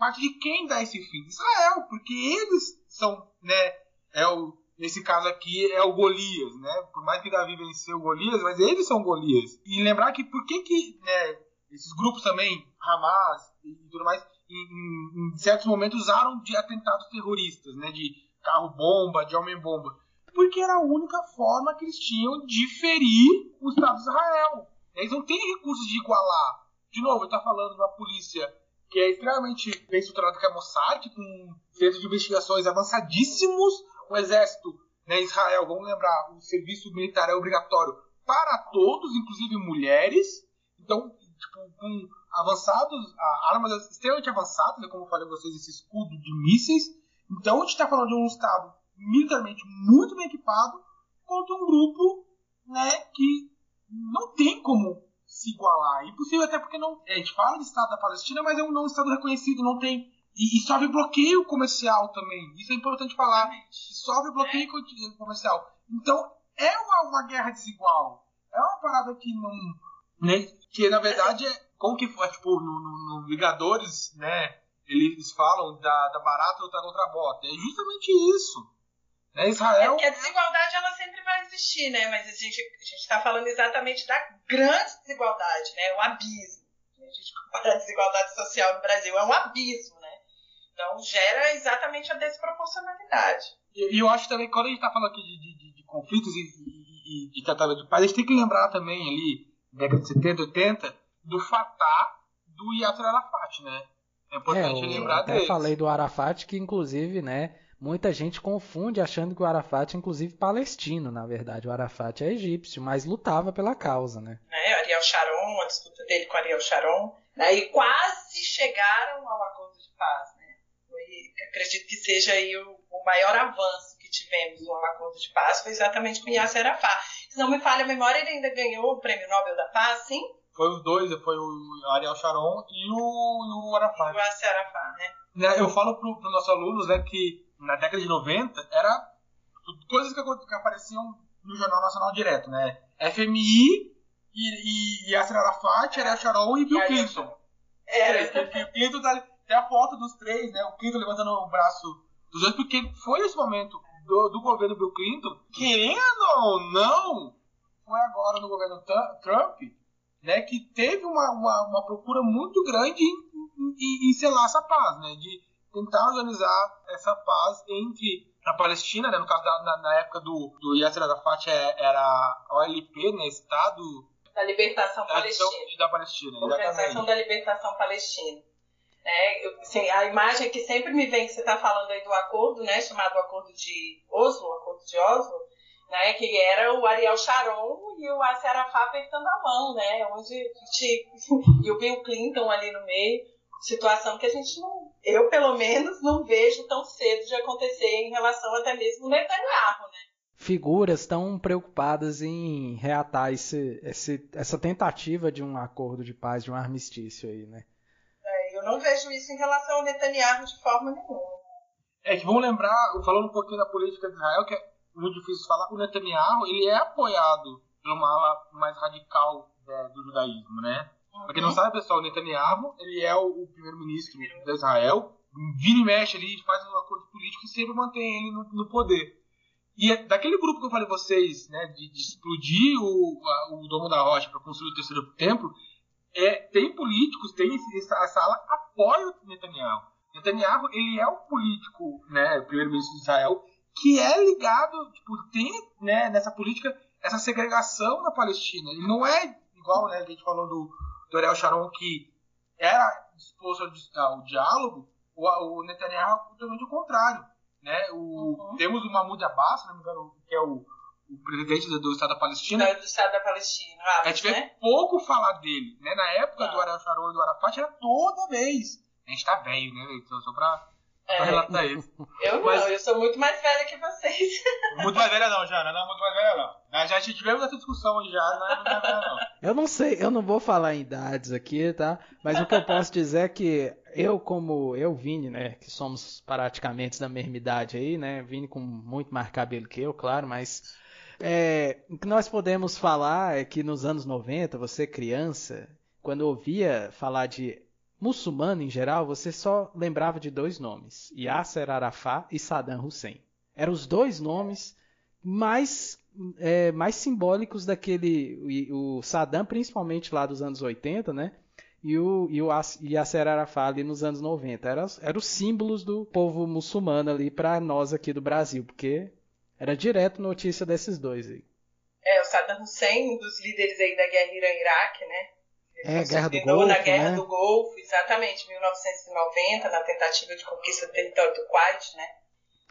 parte de quem dá esse fim? Israel, porque eles são, né, é o, nesse caso aqui é o Golias, né? Por mais que Davi venceu o Golias, mas eles são Golias. E lembrar que por que que, né, esses grupos também, Hamas e tudo mais, em, em certos momentos usaram de atentados terroristas, né, de carro-bomba, de homem-bomba, porque era a única forma que eles tinham de ferir o Estado de Israel. Eles não têm recursos de igualar. De novo, ele está falando de uma polícia que é extremamente bem estruturado, que é a Mossad, com centros de investigações avançadíssimos, um exército Né, Israel, vamos lembrar, o serviço militar é obrigatório para todos, inclusive mulheres. Então, tipo, com avançados, armas extremamente avançadas, né, como eu falei a vocês, esse escudo de mísseis. Então, a gente está falando de um Estado militarmente muito bem equipado contra um grupo né, que não tem como se igualar. Impossível, até porque não, a gente fala de Estado da Palestina, mas é um não Estado reconhecido, não tem. E, e sofre bloqueio comercial também. Isso é importante falar. Sofre bloqueio comercial. Então, é uma, uma guerra desigual. É uma parada que não. Né, que na verdade é. Como que foi? Tipo, no, no, no Ligadores, né? Eles falam da, da barata lutar contra a bota. É justamente isso. É Israel. É porque a desigualdade ela sempre vai existir, né? Mas a gente a está falando exatamente da grande desigualdade, né? O abismo. A gente compara a desigualdade social no Brasil, é um abismo, né? Então gera exatamente a desproporcionalidade. E, eu acho também, quando a gente está falando aqui de, de, de conflitos e, e, e de tratamento de paz, a gente tem que lembrar também ali, década de 70, 80, do Fatah do Yasser Arafat, né? É importante é, lembrar até falei do Arafat, que inclusive, né, muita gente confunde achando que o Arafat é inclusive palestino, na verdade. O Arafat é egípcio, mas lutava pela causa, né? É, Ariel Sharon, a disputa dele com Ariel Sharon, né, e quase chegaram ao acordo de paz, né? Foi, acredito que seja aí o, o, maior avanço que tivemos no acordo de paz foi exatamente com Yasser Arafat. Se não me falha a memória, ele ainda ganhou o Prêmio Nobel da Paz, sim? Foi os dois, foi o Ariel Sharon e o, o Arafat. O Yasser Arafat, né? né eu falo para os nossos alunos né, que na década de 90, era coisas que, que apareciam no Jornal Nacional direto, né? FMI e, e Yasser Arafat, Ariel Sharon e Bill Clinton. Era. Bill Clinton tá, tem a foto dos três, né? O Clinton levantando o braço dos dois, porque foi esse momento do, do governo Bill Clinton, querendo ou não, foi agora no governo Trump, né, que teve uma, uma, uma procura muito grande em, em, em selar essa paz, né? De, tentar organizar essa paz entre a Palestina, né, no caso da, na, na, época do, do Yasser Arafat é, era a OLP, né, Estado da Libertação da Palestina. Da Palestina, Organização da Libertação Palestina. É, eu, assim, a imagem que sempre me vem, você está falando aí do acordo, né, chamado Acordo de Oslo, Acordo de Oslo, né, que era o Ariel Sharon e o Yasser Arafat apertando a mão, né, onde [laughs] e o Bill Clinton ali no meio situação que a gente não, eu pelo menos não vejo tão cedo de acontecer em relação até mesmo ao Netanyahu, né? Figuras tão preocupadas em reatar esse, esse, essa tentativa de um acordo de paz, de um armistício aí, né? É, eu não vejo isso em relação ao Netanyahu de forma nenhuma. É que vamos lembrar, falando um pouquinho da política de Israel, que é muito difícil falar, o Netanyahu ele é apoiado por uma ala mais radical é, do judaísmo, né? Pra quem não sabe, pessoal, Netanyahu, ele é o, o primeiro-ministro de Israel. Vira e mexe ali, faz um acordo político e sempre mantém ele no, no poder. E é daquele grupo que eu falei vocês, né, de, de explodir o, a, o Domo da Rocha para construir o terceiro templo, é, tem políticos, tem essa, essa ala apoia o Netanyahu. Netanyahu, ele é o político, né, primeiro-ministro de Israel, que é ligado, tipo, tem né, nessa política essa segregação na Palestina. Ele não é igual, né, a gente falou do, do Ariel Sharon que era disposto ao, diálogo, o, o Netanyahu é totalmente o contrário. Né? O, uhum. Temos o Mahmoud Abbas, não me engano, que é o, o presidente do, do, Estado da Palestina. Do Estado da Palestina. Ah, a gente vê né? pouco falar dele. Né? Na época do Ariel Sharon e do Arafat era toda vez. A gente tá velho, né? Só, só pra é. relatar isso. Eu não, Mas... eu sou muito mais velha que vocês. Muito mais velha não, Jana, não, muito mais velha não. Já, já tivemos essa discussão já, não é muito mais velha não. Eu não sei, eu não vou falar em idades aqui, tá? Mas o que eu posso dizer é que eu, como eu, Vini, né, que somos praticamente da mesma idade aí, né, Vini com muito mais cabelo que eu, claro, mas é, o que nós podemos falar é que nos anos 90, você criança, quando ouvia falar de muçulmano em geral, você só lembrava de dois nomes: Yasser Arafat e Saddam Hussein. Eram os dois nomes mais, é, mais simbólicos daquele. O Saddam, principalmente lá dos anos 80, né? E o, e o Yasser Arafat ali nos anos 90. Eram era os símbolos do povo muçulmano ali para nós aqui do Brasil, porque era direto notícia desses dois aí. É, o Saddam Hussein, um dos líderes aí da guerra Irã-Iraque, né? É, Guerra do Golfo, na Guerra né? do Golfo, exatamente, 1990, na tentativa de conquista do território do Kuwait, né?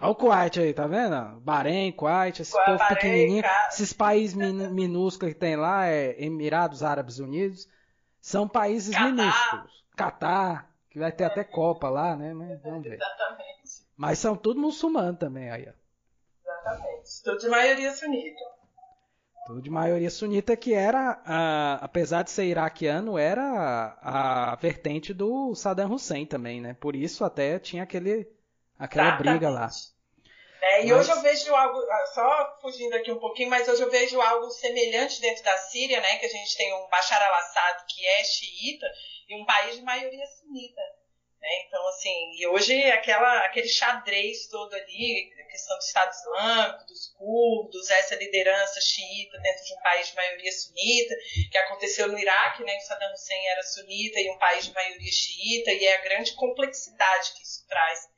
Olha o Kuwait aí, tá vendo? Bahrein, Kuwait, esse povo pequenininho, cara. esses países min- minúsculos que tem lá, é Emirados Árabes Unidos, são países Catar. minúsculos. Catar, que vai ter até Copa lá, né? Mas vamos ver. Exatamente. Mas são tudo muçulmanos também aí, ó. Exatamente. Tudo de maioria sunita. Tudo de maioria sunita que era, ah, apesar de ser iraquiano, era a, a vertente do Saddam Hussein também, né? Por isso até tinha aquele, aquela briga lá. É, e Mas- hoje eu vejo algo, ah, só fugindo aqui um pouquinho, mas hoje eu vejo algo semelhante dentro da Síria, né? Que a gente tem um Bashar al-Assad que é xiita e um país de maioria sunita. Né? Então, assim, e hoje aquela, aquele xadrez todo ali, a questão do Estado Islâmico, dos curdos, essa liderança xiita dentro de um país de maioria sunita, que aconteceu no Iraque, né? Que Saddam Hussein era sunita e um país de maioria xiita, e é a grande complexidade que isso traz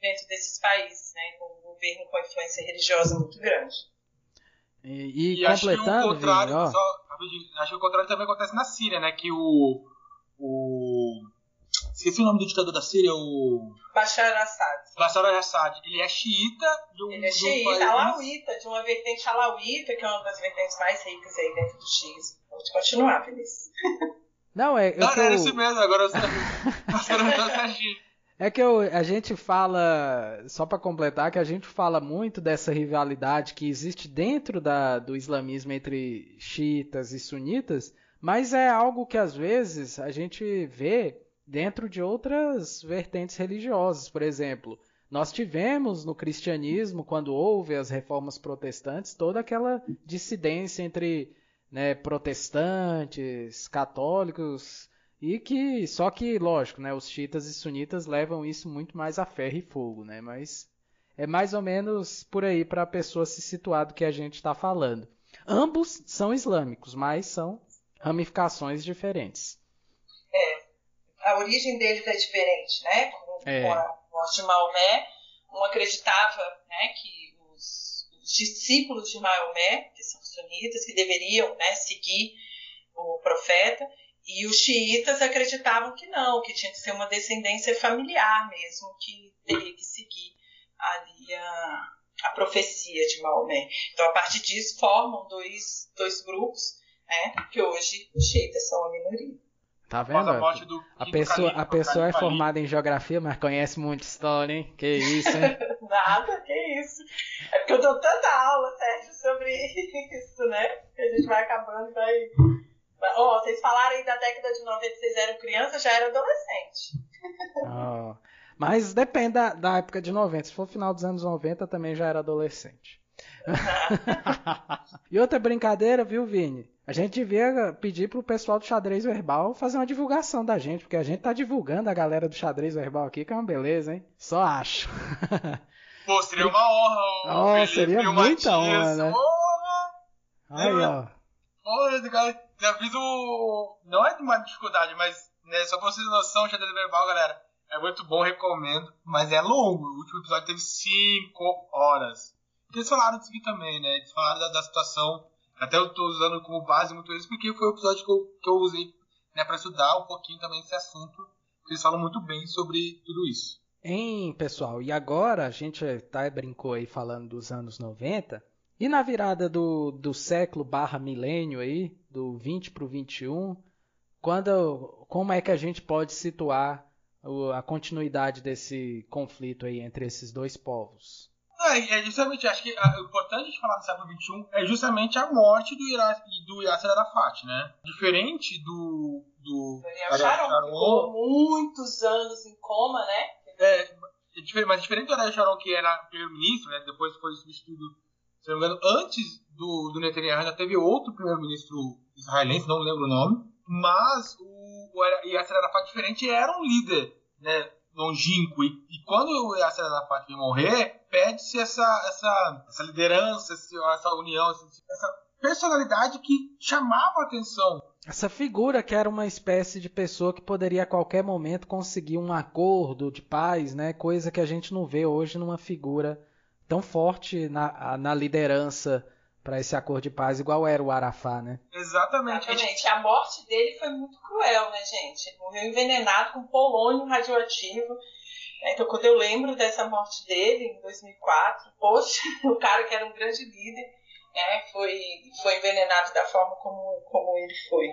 dentro desses países, né? Com um governo com influência religiosa muito grande. E, e E acho que o completando, contrário, só, acho que o contrário também acontece na Síria, né? Que o. o esqueci o nome do ditador da Síria, o. Bashar al-Assad. Bashar al-Assad. Ele é xiita de um, Ele é um xiita, alauíta, de uma vertente alauíta, que é uma das vertentes mais ricas aí dentro do xiismo. Pode continuar, Vinícius. [laughs] Não, é, é Não, que era isso mesmo, agora você. [laughs] Tá. É que eu- a gente fala, só para completar, que a gente fala muito dessa rivalidade que existe dentro da- do islamismo entre xiitas e sunitas, mas é algo que às vezes a gente vê dentro de outras vertentes religiosas. Por exemplo, nós tivemos no cristianismo, quando houve as reformas protestantes, toda aquela dissidência entre né, protestantes, católicos e que, só que, lógico, né, os xiitas e sunitas levam isso muito mais a ferro e fogo, né? Mas é mais ou menos por aí para a pessoa se situar do que a gente está falando. Ambos são islâmicos, mas são ramificações diferentes. A origem deles é diferente, né? Com, É. com a morte de Maomé, um acreditava né, que os, os discípulos de Maomé, que são sunitas, que deveriam né, seguir o profeta, e os xiitas acreditavam que não, que tinha que ser uma descendência familiar mesmo, que teria que seguir ali a, a profecia de Maomé. Então, a partir disso, formam dois, dois grupos, né, que hoje os xiitas são a minoria. Tá vendo? a do A pessoa, califa, a pessoa é formada em geografia, mas conhece muita história, hein? Que isso, hein? [laughs] Nada, que isso. É porque eu dou tanta aula, Sérgio, sobre [laughs] isso, né? Que a gente vai acabando e vai. Ó, vocês falaram aí da década de 90, vocês eram crianças, já era adolescente. [laughs] Ó, Mas depende da, da época de 90. Se for final dos anos 90, também já era adolescente. [laughs] e outra brincadeira, viu, Vini? A gente devia pedir pro pessoal do xadrez verbal fazer uma divulgação da gente, porque a gente tá divulgando a galera do xadrez verbal aqui, que é uma beleza, hein? Só acho. [laughs] Pô, seria uma honra. o Oh, Felipe seria o muita Matias. honra, né? Porra! Aí, ó. Porra, cara já fiz o. Não é de uma dificuldade, mas né, só pra vocês terem noção, o xadrez verbal, galera. É muito bom, recomendo. Mas é longo. O último episódio teve 5 horas. Eles falaram disso aqui também, né? Eles falaram da, da situação. Até eu tô usando como base muito isso, porque foi o episódio que eu, que eu usei né, pra estudar um pouquinho também esse assunto. Eles falam muito bem sobre tudo isso. Hein, pessoal, e agora a gente tá, brincou aí falando dos anos 90, e na virada do, do século barra milênio aí, do 20 para o 21, quando, como é que a gente pode situar a continuidade desse conflito aí entre esses dois povos? É, é justamente, acho que o importante de falar do século XXI é justamente a morte do, Ira, do Yasser Arafat, né? Diferente do. do Ariel Sharon ficou muitos anos em coma, né? é, é mas diferente do Ariel Sharon, que era primeiro-ministro, né? Depois foi substituído, se não me engano, antes do, do Netanyahu, ainda teve outro primeiro-ministro israelense, não lembro o nome, mas o, o Yasser Arafat diferente era um líder, né? Longínquo. E, e quando o Yasser Arafat vai morrer, pede-se essa, essa, essa liderança, essa união, essa personalidade que chamava a atenção. Essa figura que era uma espécie de pessoa que poderia a qualquer momento conseguir um acordo de paz, né? Coisa que a gente não vê hoje numa figura tão forte na, na liderança para esse acordo de paz, igual era o Arafat, né? Exatamente. Exatamente. A morte dele foi muito cruel, né, gente? Ele morreu envenenado com polônio radioativo. Então, quando eu lembro dessa morte dele, em 2004, poxa, [laughs] o cara que era um grande líder, né, foi, foi envenenado da forma como, como ele foi.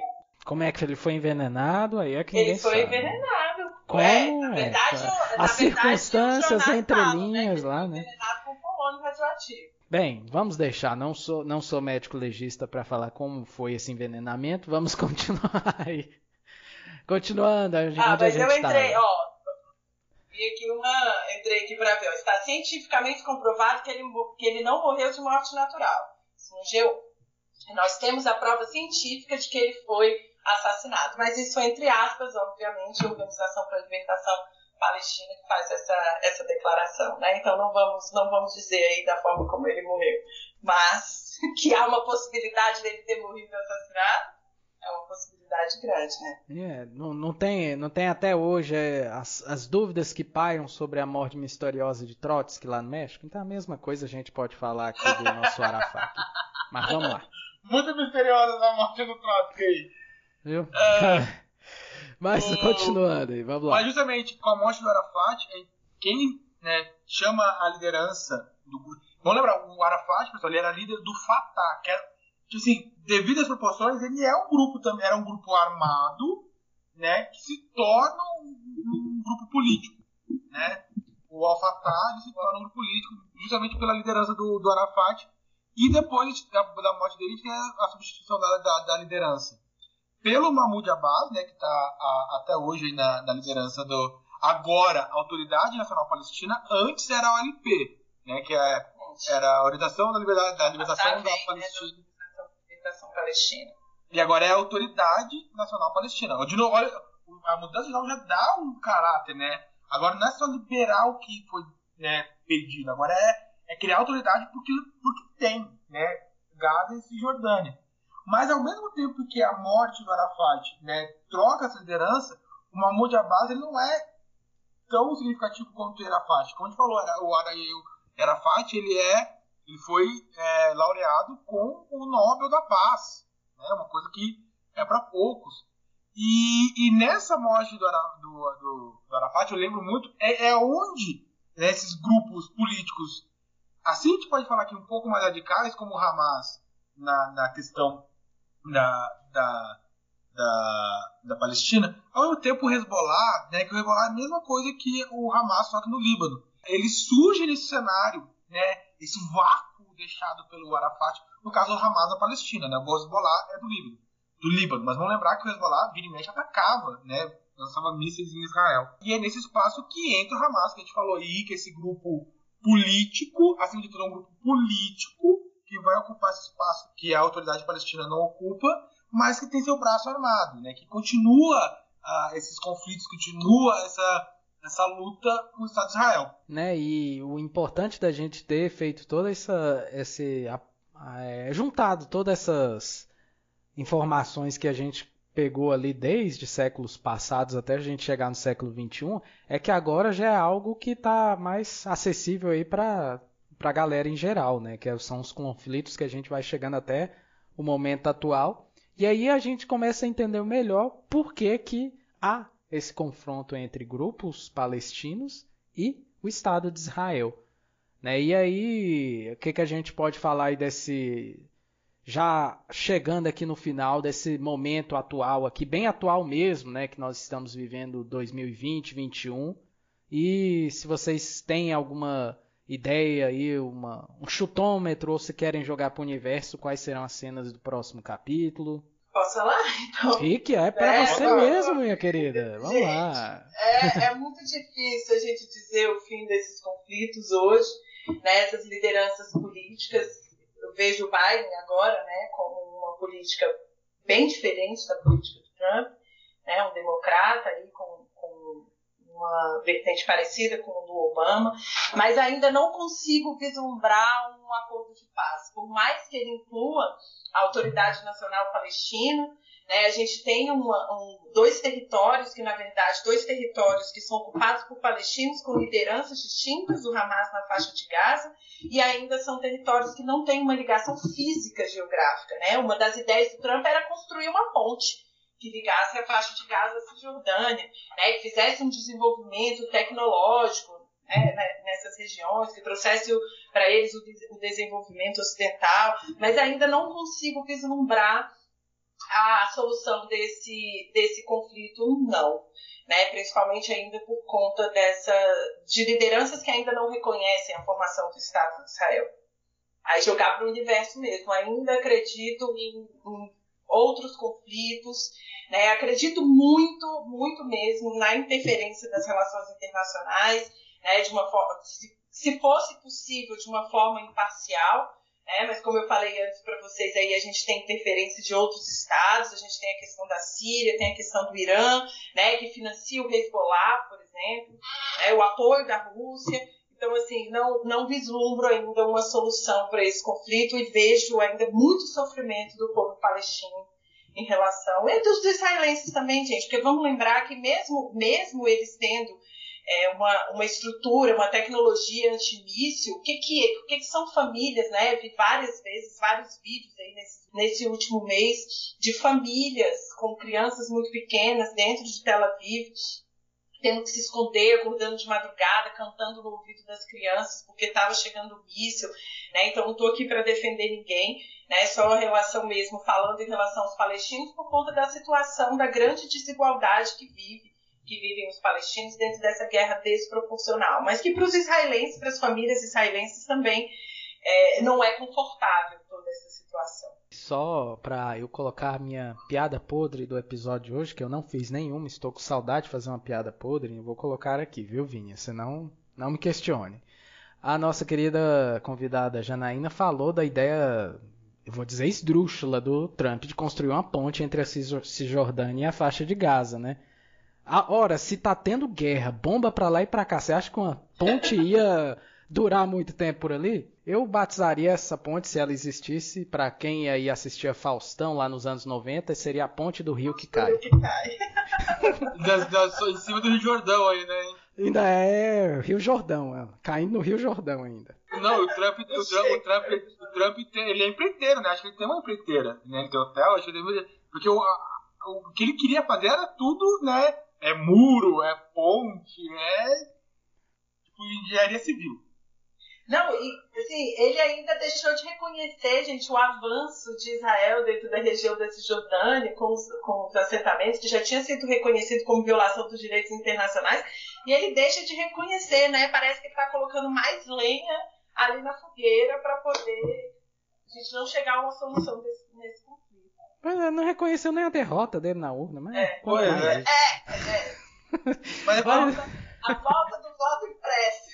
Como é que ele foi envenenado? Aí é que Ele foi sabe. envenenado. Como é, na é, verdade, cara? na As verdade, circunstâncias os jornais entre falam, linhas né, lá, né? envenenado com polônio radioativo. Bem, vamos deixar. Não sou, não sou médico legista para falar como foi esse envenenamento. Vamos [laughs] continuar aí. Continuando, a gente, Ah, onde a mas eu gente entrei, tá. ó. Vi aqui uma. Entrei aqui pra ver. Ó, está cientificamente comprovado que ele, que ele não morreu de morte natural. Isso no G1. Nós temos a prova científica de que ele foi assassinado. Mas isso entre aspas, obviamente, a Organização para a Libertação Palestina que faz essa, essa declaração. Né? Então não vamos, não vamos dizer aí da forma como ele morreu. Mas [laughs] que há uma possibilidade dele ter morrido assassinado, é uma possibilidade grande, né? É, não, não, tem, não tem até hoje é, as, as dúvidas que pairam sobre a morte misteriosa de Trotsky lá no México. Então a mesma coisa a gente pode falar aqui do nosso Arafat. Mas vamos lá. Muito misteriosa essa morte do Trotsky aí. Viu? Mas o- continuando aí, vamos lá. Mas justamente com a morte do Arafat, é quem né, chama a liderança do grupo. Vamos lembrar, o Arafat, pessoal, ele era líder do Fatah, que era, tipo assim, devido às proporções, ele é um grupo também, era um grupo armado, né, que se torna um, um grupo político, né? O Al-Fatah se torna um grupo político justamente pela liderança do, do Arafat e depois da, da morte dele tem a, a substituição da, da, da liderança pelo Mahmoud Abbas, né, que está até hoje aí na, na liderança do agora Autoridade Nacional Palestina, antes era a OLP, né, que é, era a Orientação da Liberdade da Libertação da bem, né, Palestina. da Libertação Palestina. E agora é a Autoridade Nacional Palestina. De novo, olha, a mudança de nome já dá um caráter, né? Agora não é só liberar o que foi né, perdido, agora é, é criar autoridade porque, porque tem, né? Gaza e Cisjordânia. Mas ao mesmo tempo que a morte do Arafat né, troca essa liderança, o Mahmoud Abbas ele não é tão significativo quanto o Arafat. Como a gente falou, o Ara- o Arafat ele é, ele foi é, laureado com o Nobel da Paz, né? Uma coisa que é para poucos. E, e nessa morte do, do, do, do Arafat, eu lembro muito, é, é onde né, esses grupos políticos, assim a gente pode falar aqui um pouco mais radicais, como o Hamas na, na questão da, da, da, da Palestina, ao mesmo tempo o Hezbollah, né, que o Hezbollah é a mesma coisa que o Hamas, só que no Líbano. Ele surge nesse cenário, né, esse vácuo deixado pelo Arafat, no caso do Hamas da Palestina, né, o Hezbollah é do Líbano, do Líbano, mas vamos lembrar que o Hezbollah, vira e mexe, atacava, né, lançava mísseis em Israel. E é nesse espaço que entra o Hamas, que a gente falou aí, que é esse grupo político, acima de tudo é um grupo político, que vai ocupar esse espaço que a autoridade palestina não ocupa, mas que tem seu braço armado, né? Que continua ah, esses conflitos, continua essa, essa luta com o Estado de Israel. né? E o importante da gente ter feito toda essa, esse, a- a- é, juntado todas essas informações que a gente pegou ali desde séculos passados até a gente chegar no século XXI, é que agora já é algo que está mais acessível aí para para a galera em geral, né? Que são os conflitos que a gente vai chegando até o momento atual. E aí a gente começa a entender melhor por que, que há esse confronto entre grupos palestinos e o Estado de Israel. Né? E aí, o que, que a gente pode falar aí desse. Já chegando aqui no final desse momento atual aqui, bem atual mesmo, né? Que nós estamos vivendo 2020, 2021. E se vocês têm alguma ideia aí, uma, um chutômetro, ou se querem jogar para o universo, quais serão as cenas do próximo capítulo? Posso falar? [laughs] Então, Fique, é para É, você mesmo, minha querida. [laughs] Vamos Gente. lá. é, é muito difícil a gente dizer o fim desses conflitos hoje, né? Essas lideranças políticas. Eu vejo o Biden agora, né, como uma política bem diferente da política do Trump, né? Um democrata aí com uma vertente parecida com o do Obama, mas ainda não consigo vislumbrar um acordo de paz. Por mais que ele inclua a Autoridade Nacional Palestina, né, a gente tem uma, um, dois territórios que, na verdade, dois territórios que são ocupados por palestinos com lideranças distintas do Hamas na faixa de Gaza e ainda são territórios que não têm uma ligação física geográfica. Né? Uma das ideias do Trump era construir uma ponte que ligasse a faixa de Gaza à Cisjordânia, né, que fizesse um desenvolvimento tecnológico né, né nessas regiões, que trouxesse para eles o, o desenvolvimento ocidental, mas ainda não consigo vislumbrar a solução desse, desse conflito, não. Né, principalmente ainda por conta dessa de lideranças que ainda não reconhecem a formação do Estado de Israel. Aí jogar para o universo mesmo. Ainda acredito em, em outros conflitos, né? acredito muito, muito mesmo na interferência das relações internacionais, né? de uma forma, se, se fosse possível, de uma forma imparcial, é, mas como eu falei antes para vocês, aí a gente tem interferência de outros estados, a gente tem a questão da Síria, tem a questão do Irã, né, que financia o Hezbollah, por exemplo, né, o apoio da Rússia. Então, assim, não, não vislumbro ainda uma solução para esse conflito e vejo ainda muito sofrimento do povo palestino em relação. E dos israelenses também, gente, porque vamos lembrar que mesmo, mesmo eles tendo é, uma, uma estrutura, uma tecnologia antimíssil, o que que, o que que são famílias, né? Eu vi várias vezes, vários vídeos aí nesse, nesse último mês de famílias com crianças muito pequenas dentro de Tel Aviv, tendo que se esconder, acordando de madrugada, cantando no ouvido das crianças, porque estava chegando o míssil, né? Então não estou aqui para defender ninguém, né? Só a relação mesmo, falando em relação aos palestinos, por conta da situação, da grande desigualdade que vive que vivem os palestinos dentro dessa guerra desproporcional, mas que para os israelenses, para as famílias israelenses também é, não é confortável toda essa situação. Só para eu colocar a minha piada podre do episódio hoje, que eu não fiz nenhuma, estou com saudade de fazer uma piada podre, eu vou colocar aqui, viu, Vinha? Senão, não me questione. A nossa querida convidada Janaína falou da ideia, eu vou dizer esdrúxula, do Trump de construir uma ponte entre a Cisjordânia e a faixa de Gaza, né? Ora, se tá tendo guerra, bomba pra lá e pra cá, você acha que uma ponte ia durar muito tempo por ali? Eu batizaria essa ponte, se ela existisse, para quem aí assistia Faustão lá nos anos 90, seria a ponte do rio que cai. Que cai. [laughs] das, das, em cima do Rio Jordão aí, né? Ainda é Rio Jordão, ela. caindo no Rio Jordão ainda. Não, o Trump, o Trump, o Trump, o Trump tem, ele é empreiteiro, né? Acho que ele tem uma empreiteira, né? Ele tem hotel, acho que ele porque o, o que ele queria fazer era tudo, né? é muro, é ponte, é tipo engenharia civil. Não, e assim, ele ainda deixou de reconhecer, gente, o avanço de Israel dentro da região da Cisjordânia, com os, com os assentamentos, que já tinha sido reconhecido como violação dos direitos internacionais, e ele deixa de reconhecer, né? Parece que ele está colocando mais lenha ali na fogueira para poder a gente não chegar a uma solução desse, nesse Pois é, não reconheceu nem a derrota dele na urna, mas. É, pois é. É, é. [laughs] Mas, a, volta, a volta do voto impresso.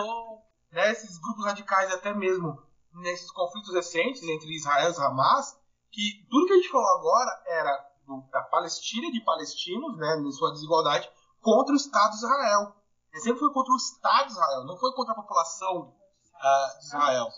Oh, né, esses grupos radicais, até mesmo nesses conflitos recentes entre Israel e Hamas, que tudo que a gente falou agora era do, da Palestina e de palestinos, né, em sua desigualdade, contra o Estado de Israel. Ele sempre foi contra o Estado de Israel, não foi contra a população uh, de Israel.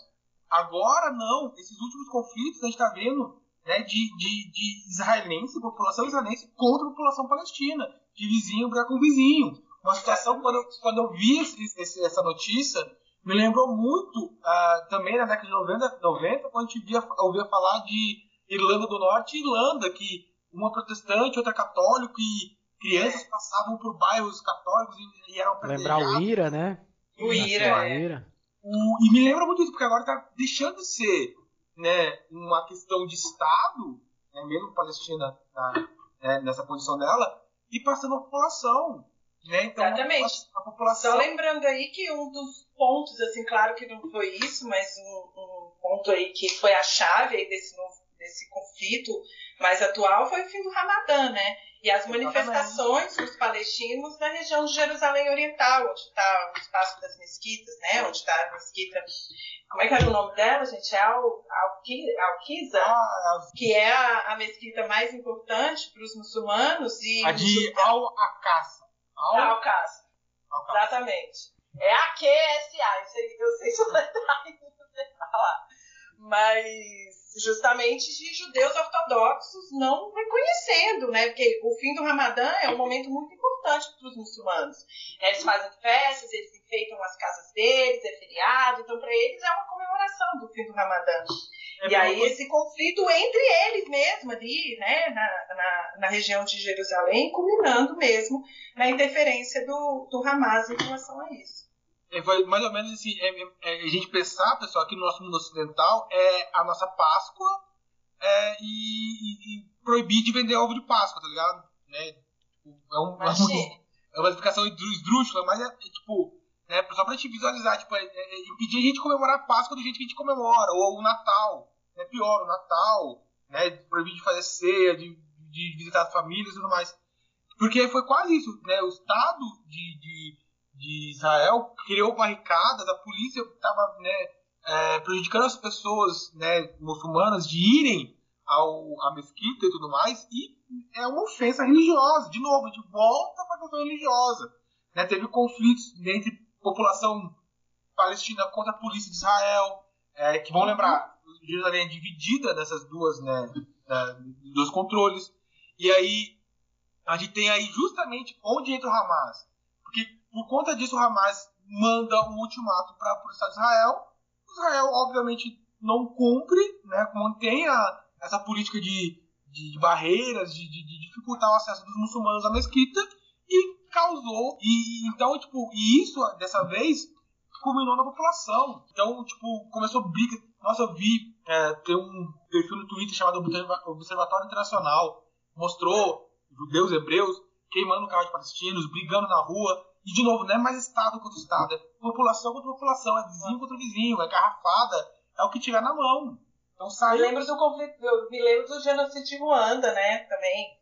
Agora não, esses últimos conflitos a gente está vendo né, de, de, de israelense, população israelense contra a população palestina, de vizinho para com vizinho. Uma situação, quando eu, quando eu vi esse, esse, essa notícia, me lembrou muito uh, também na década de 90, 90 quando a gente via, ouvia falar de Irlanda do Norte e Irlanda, que uma protestante, outra católica, e crianças passavam por bairros católicos e, e eram Lembrar o Ira, né? O Ira, é. O, e me lembra muito isso, porque agora está deixando de ser né, uma questão de Estado, né, mesmo Palestina tá, né, nessa posição dela, e passando a população. Né? Então, Exatamente. A, a população... Só lembrando aí que um dos pontos, assim, claro que não foi isso, mas um, um ponto aí que foi a chave desse, novo, desse conflito mais atual foi o fim do Ramadã, né? E as manifestações dos palestinos na região de Jerusalém Oriental, onde está o espaço das mesquitas, né? Onde está a mesquita. Como é que era o nome dela, gente? É Al, Alquiza, ah, que é a, a, mesquita mais importante para os muçulmanos. E a de Al-Aqasa. Al-Aqasa. Exatamente. É a QSA, eu sei, eu sei soletrar e não sei falar. [laughs] Mas justamente de judeus ortodoxos não reconhecendo, né? Porque o fim do Ramadã é um momento muito importante para os muçulmanos. Eles fazem festas, eles enfeitam as casas deles, é feriado, então para eles é uma comemoração do fim do Ramadã. E aí esse conflito entre eles mesmo ali, né, na, na, na, região de Jerusalém, culminando mesmo na interferência do, do Hamas em relação a isso. É, foi mais ou menos assim, é, é, a gente pensar, pessoal, aqui no nosso mundo ocidental, é a nossa Páscoa é, e, e, proibir de vender ovo de Páscoa, tá ligado? Né? Tipo, é, um, é, uma, [laughs] é uma explicação esdrúxula, mas é, tipo, né, só pra gente visualizar, tipo, é, é, impedir a gente comemorar a Páscoa do jeito que a gente comemora, ou o Natal, é né, pior, o Natal, né, proibir de fazer ceia, de, de visitar as famílias e tudo mais. Porque foi quase isso, né, o Estado de, de, de Israel criou barricadas, a polícia estava, né, é, prejudicando as pessoas, né, muçulmanas de irem ao, à mesquita e tudo mais, e é uma ofensa religiosa, de novo, de volta para a questão religiosa. Né, teve conflitos entre população palestina contra a polícia de Israel, é, que vão lembrar, Jerusalém é dividida nessas duas, né, dois controles, e aí a gente tem aí justamente onde entra o Hamas, porque por conta disso o Hamas manda um ultimato para o Estado de Israel, Israel obviamente não cumpre, né, mantém a, essa política de, de, de barreiras, de, de, de dificultar o acesso dos muçulmanos à mesquita, causou. E então, tipo, e isso dessa vez culminou na população. Então, tipo, começou briga. Nossa, eu vi é, tem um perfil no Twitter chamado Observatório Internacional, mostrou judeus, hebreus queimando carro de palestinos, brigando na rua. E, de novo, não é mais Estado contra Estado, é população contra população, é vizinho contra vizinho, é garrafada, é o que tiver na mão. Então sai. Eu lembro do conflito, eu me lembro do genocídio Ruanda, né? Também.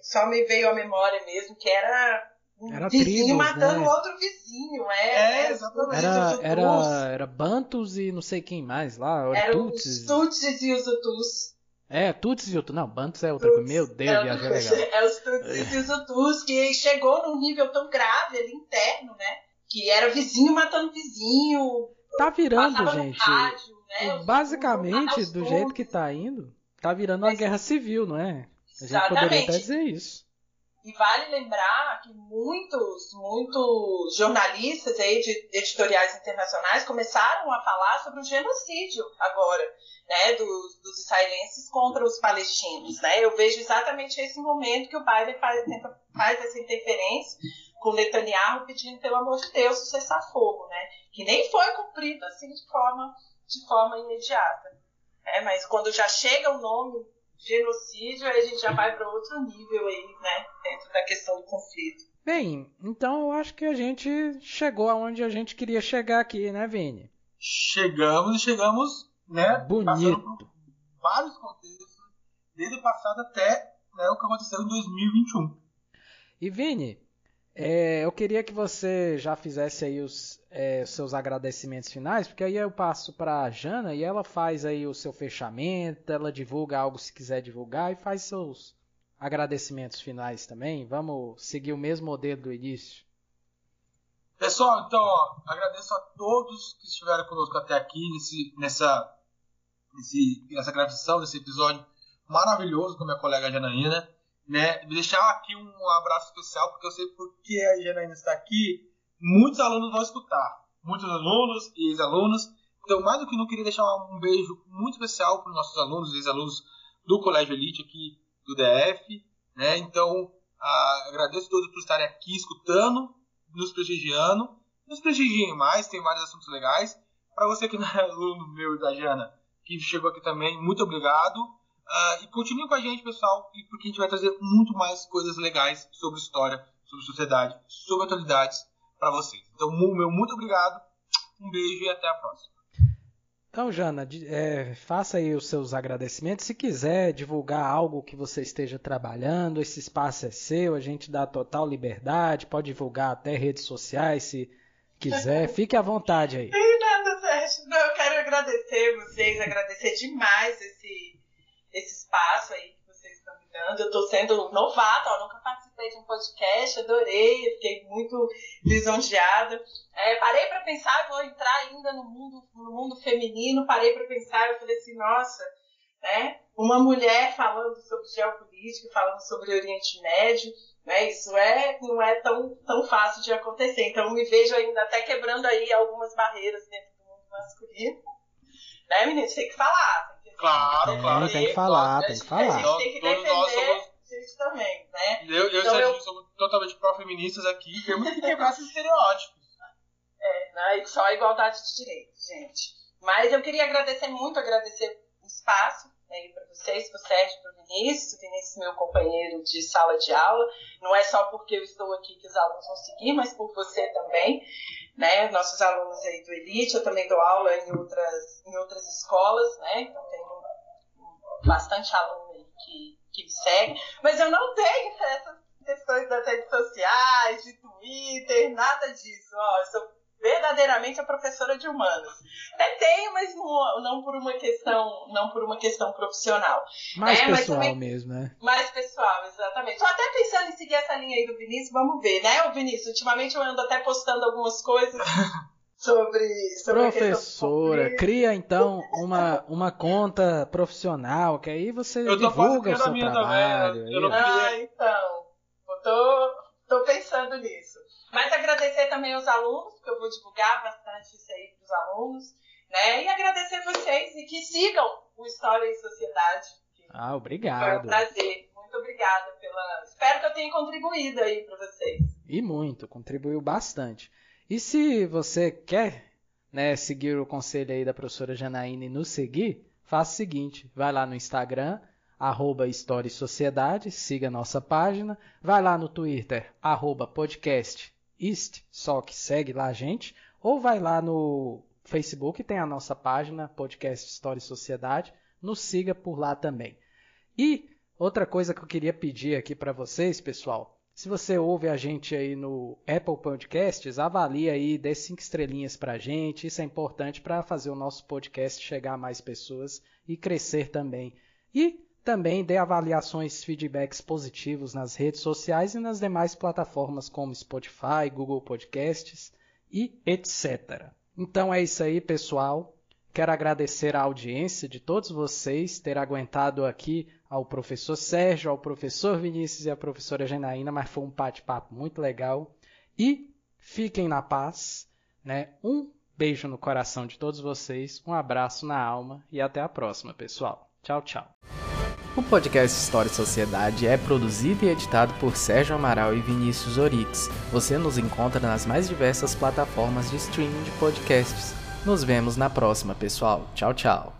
Só me veio à memória mesmo, que era era vizinho tribos, matando né? outro vizinho, é. É, exatamente. Era, era, era Bantus e não sei quem mais lá. Era Tutsis. os Tutsis e os Hutus. É, Tutsis e Hutus. Não, Bantus é outra coisa. Meu Deus, é, viagem legal. [laughs] É os Tutsis e os Hutus, que chegou num nível tão grave ali interno, né? Que era vizinho matando vizinho. Tá virando, gente. Rádio, né? Basicamente, do jeito que tá indo, tá virando uma guerra civil, não é? A gente Exatamente. poderia até dizer isso. E vale lembrar que muitos, muitos jornalistas aí de editoriais internacionais começaram a falar sobre o genocídio agora, né, dos, dos israelenses contra os palestinos, né? Eu vejo exatamente esse momento que o Biden faz, tenta, faz essa interferência com Netanyahu pedindo pelo amor de Deus o cessar-fogo, né? Que nem foi cumprido assim de forma, de forma imediata. Né? Mas quando já chega o nome genocídio, aí a gente já vai para outro nível aí, né, dentro da questão do conflito. Bem, então eu acho que a gente chegou aonde a gente queria chegar aqui, né, Vini? Chegamos e chegamos, né, Bonito. por vários contextos, desde o passado até né, o que aconteceu em 2021. E Vini, é, eu queria que você já fizesse aí os é, seus agradecimentos finais, porque aí eu passo para a Jana e ela faz aí o seu fechamento, ela divulga algo se quiser divulgar e faz seus agradecimentos finais também. Vamos seguir o mesmo modelo do início. Pessoal, então, ó, agradeço a todos que estiveram conosco até aqui nesse, nessa, nesse, nessa gravação, nesse episódio maravilhoso com a minha colega Janaína né, deixar aqui um abraço especial, porque eu sei porque a Janaína está aqui, muitos alunos vão escutar, muitos alunos e ex-alunos, então mais do que não queria deixar um beijo muito especial para os nossos alunos e ex-alunos do Colégio Elite aqui do DF, né, então ah, agradeço a todos por estarem aqui escutando, nos prestigiando, nos prestigiem mais, tem vários assuntos legais, para você que não é aluno meu e da Jana, que chegou aqui também, muito obrigado. Uh, e continue com a gente, pessoal, porque a gente vai trazer muito mais coisas legais sobre história, sobre sociedade, sobre atualidades para vocês. Então, meu muito obrigado, um beijo e até a próxima. Então, Jana, é, faça aí os seus agradecimentos. Se quiser divulgar algo que você esteja trabalhando, esse espaço é seu, a gente dá total liberdade, pode divulgar até redes sociais se quiser. Fique à vontade aí. Nada, Sérgio. Não, eu quero agradecer vocês, agradecer demais esse esse espaço aí que vocês estão me dando. Eu estou sendo novata, ó, nunca participei de um podcast, adorei, fiquei muito lisonjeada. É, parei para pensar, vou entrar ainda no mundo, no mundo feminino, parei para pensar, eu falei assim, nossa, né? Uma mulher falando sobre geopolítica, falando sobre Oriente Médio, né? Isso é, não é tão, tão fácil de acontecer. Então me vejo ainda até quebrando aí algumas barreiras dentro do mundo masculino. Né, meninas? Tem que falar, Claro, Tem, claro. tem que falar, tem que falar. A gente tem que Todos nós defender somos- isso também, né? Eu, eu Então e eu- somos totalmente pró-feministas aqui. Temos que quebrar esses estereótipos. [laughs] É, né? Só a igualdade de direitos, gente. Mas eu queria agradecer muito, agradecer o espaço aí para vocês, para o Sérgio, para o Vinícius, o Vinícius meu companheiro de sala de aula. Não é só porque eu estou aqui que os alunos vão seguir, mas por você também, né? Nossos alunos aí do Elite, eu também dou aula em outras, em outras escolas, né? Então tenho bastante aluno aí que, que me segue. Mas eu não tenho essas questões das redes sociais, de Twitter, nada disso. Ó, eu sou verdadeiramente a professora de humanos. Até tenho, mas não, não por uma questão, não por uma questão profissional. Mais É, mas pessoal também- mesmo, né? Mais pessoal, exatamente. Tô até pensando em seguir essa linha aí do Vinícius, vamos ver, né, ô Vinícius? Ultimamente eu ando até postando algumas coisas [laughs] sobre, sobre Professora, cria então uma, uma conta profissional, que aí você Eu divulga o seu minha trabalho. também, eu não- aí. Ah, então. Eu tô, tô pensando nisso. Mas agradecer também aos alunos, porque eu vou divulgar bastante isso aí para os alunos, né? E agradecer vocês e que sigam o História e Sociedade. Ah, Foi um obrigado. prazer. Muito obrigada pela. Espero que eu tenha contribuído aí para vocês. E muito, contribuiu bastante. E se você quer né, seguir o conselho aí da professora Janaína e nos seguir, faça o seguinte, vai lá no Instagram, arroba História e Sociedade, siga a nossa página, vai lá no Twitter, arroba podcast ist, só que segue lá a gente, ou vai lá no Facebook, tem a nossa página, podcast História e Sociedade, nos siga por lá também. E outra coisa que eu queria pedir aqui para vocês, pessoal, se você ouve a gente aí no Apple Podcasts, avalie aí, dê cinco estrelinhas pra gente. Isso é importante para fazer o nosso podcast chegar a mais pessoas e crescer também. E também dê avaliações, feedbacks positivos nas redes sociais e nas demais plataformas como Spotify, Google Podcasts e etc. Então é isso aí, pessoal. Quero agradecer a audiência de todos vocês ter aguentado aqui ao professor Sérgio, ao professor Vinícius e à professora Janaína, mas foi um bate-papo muito legal. E fiquem na paz, né? Um beijo no coração de todos vocês, um abraço na alma e até a próxima, pessoal. Tchau, tchau. O podcast História e Sociedade é produzido e editado por Sérgio Amaral e Vinícius Orix. Você nos encontra nas mais diversas plataformas de streaming de podcasts. Nos vemos na próxima, pessoal. Tchau, tchau.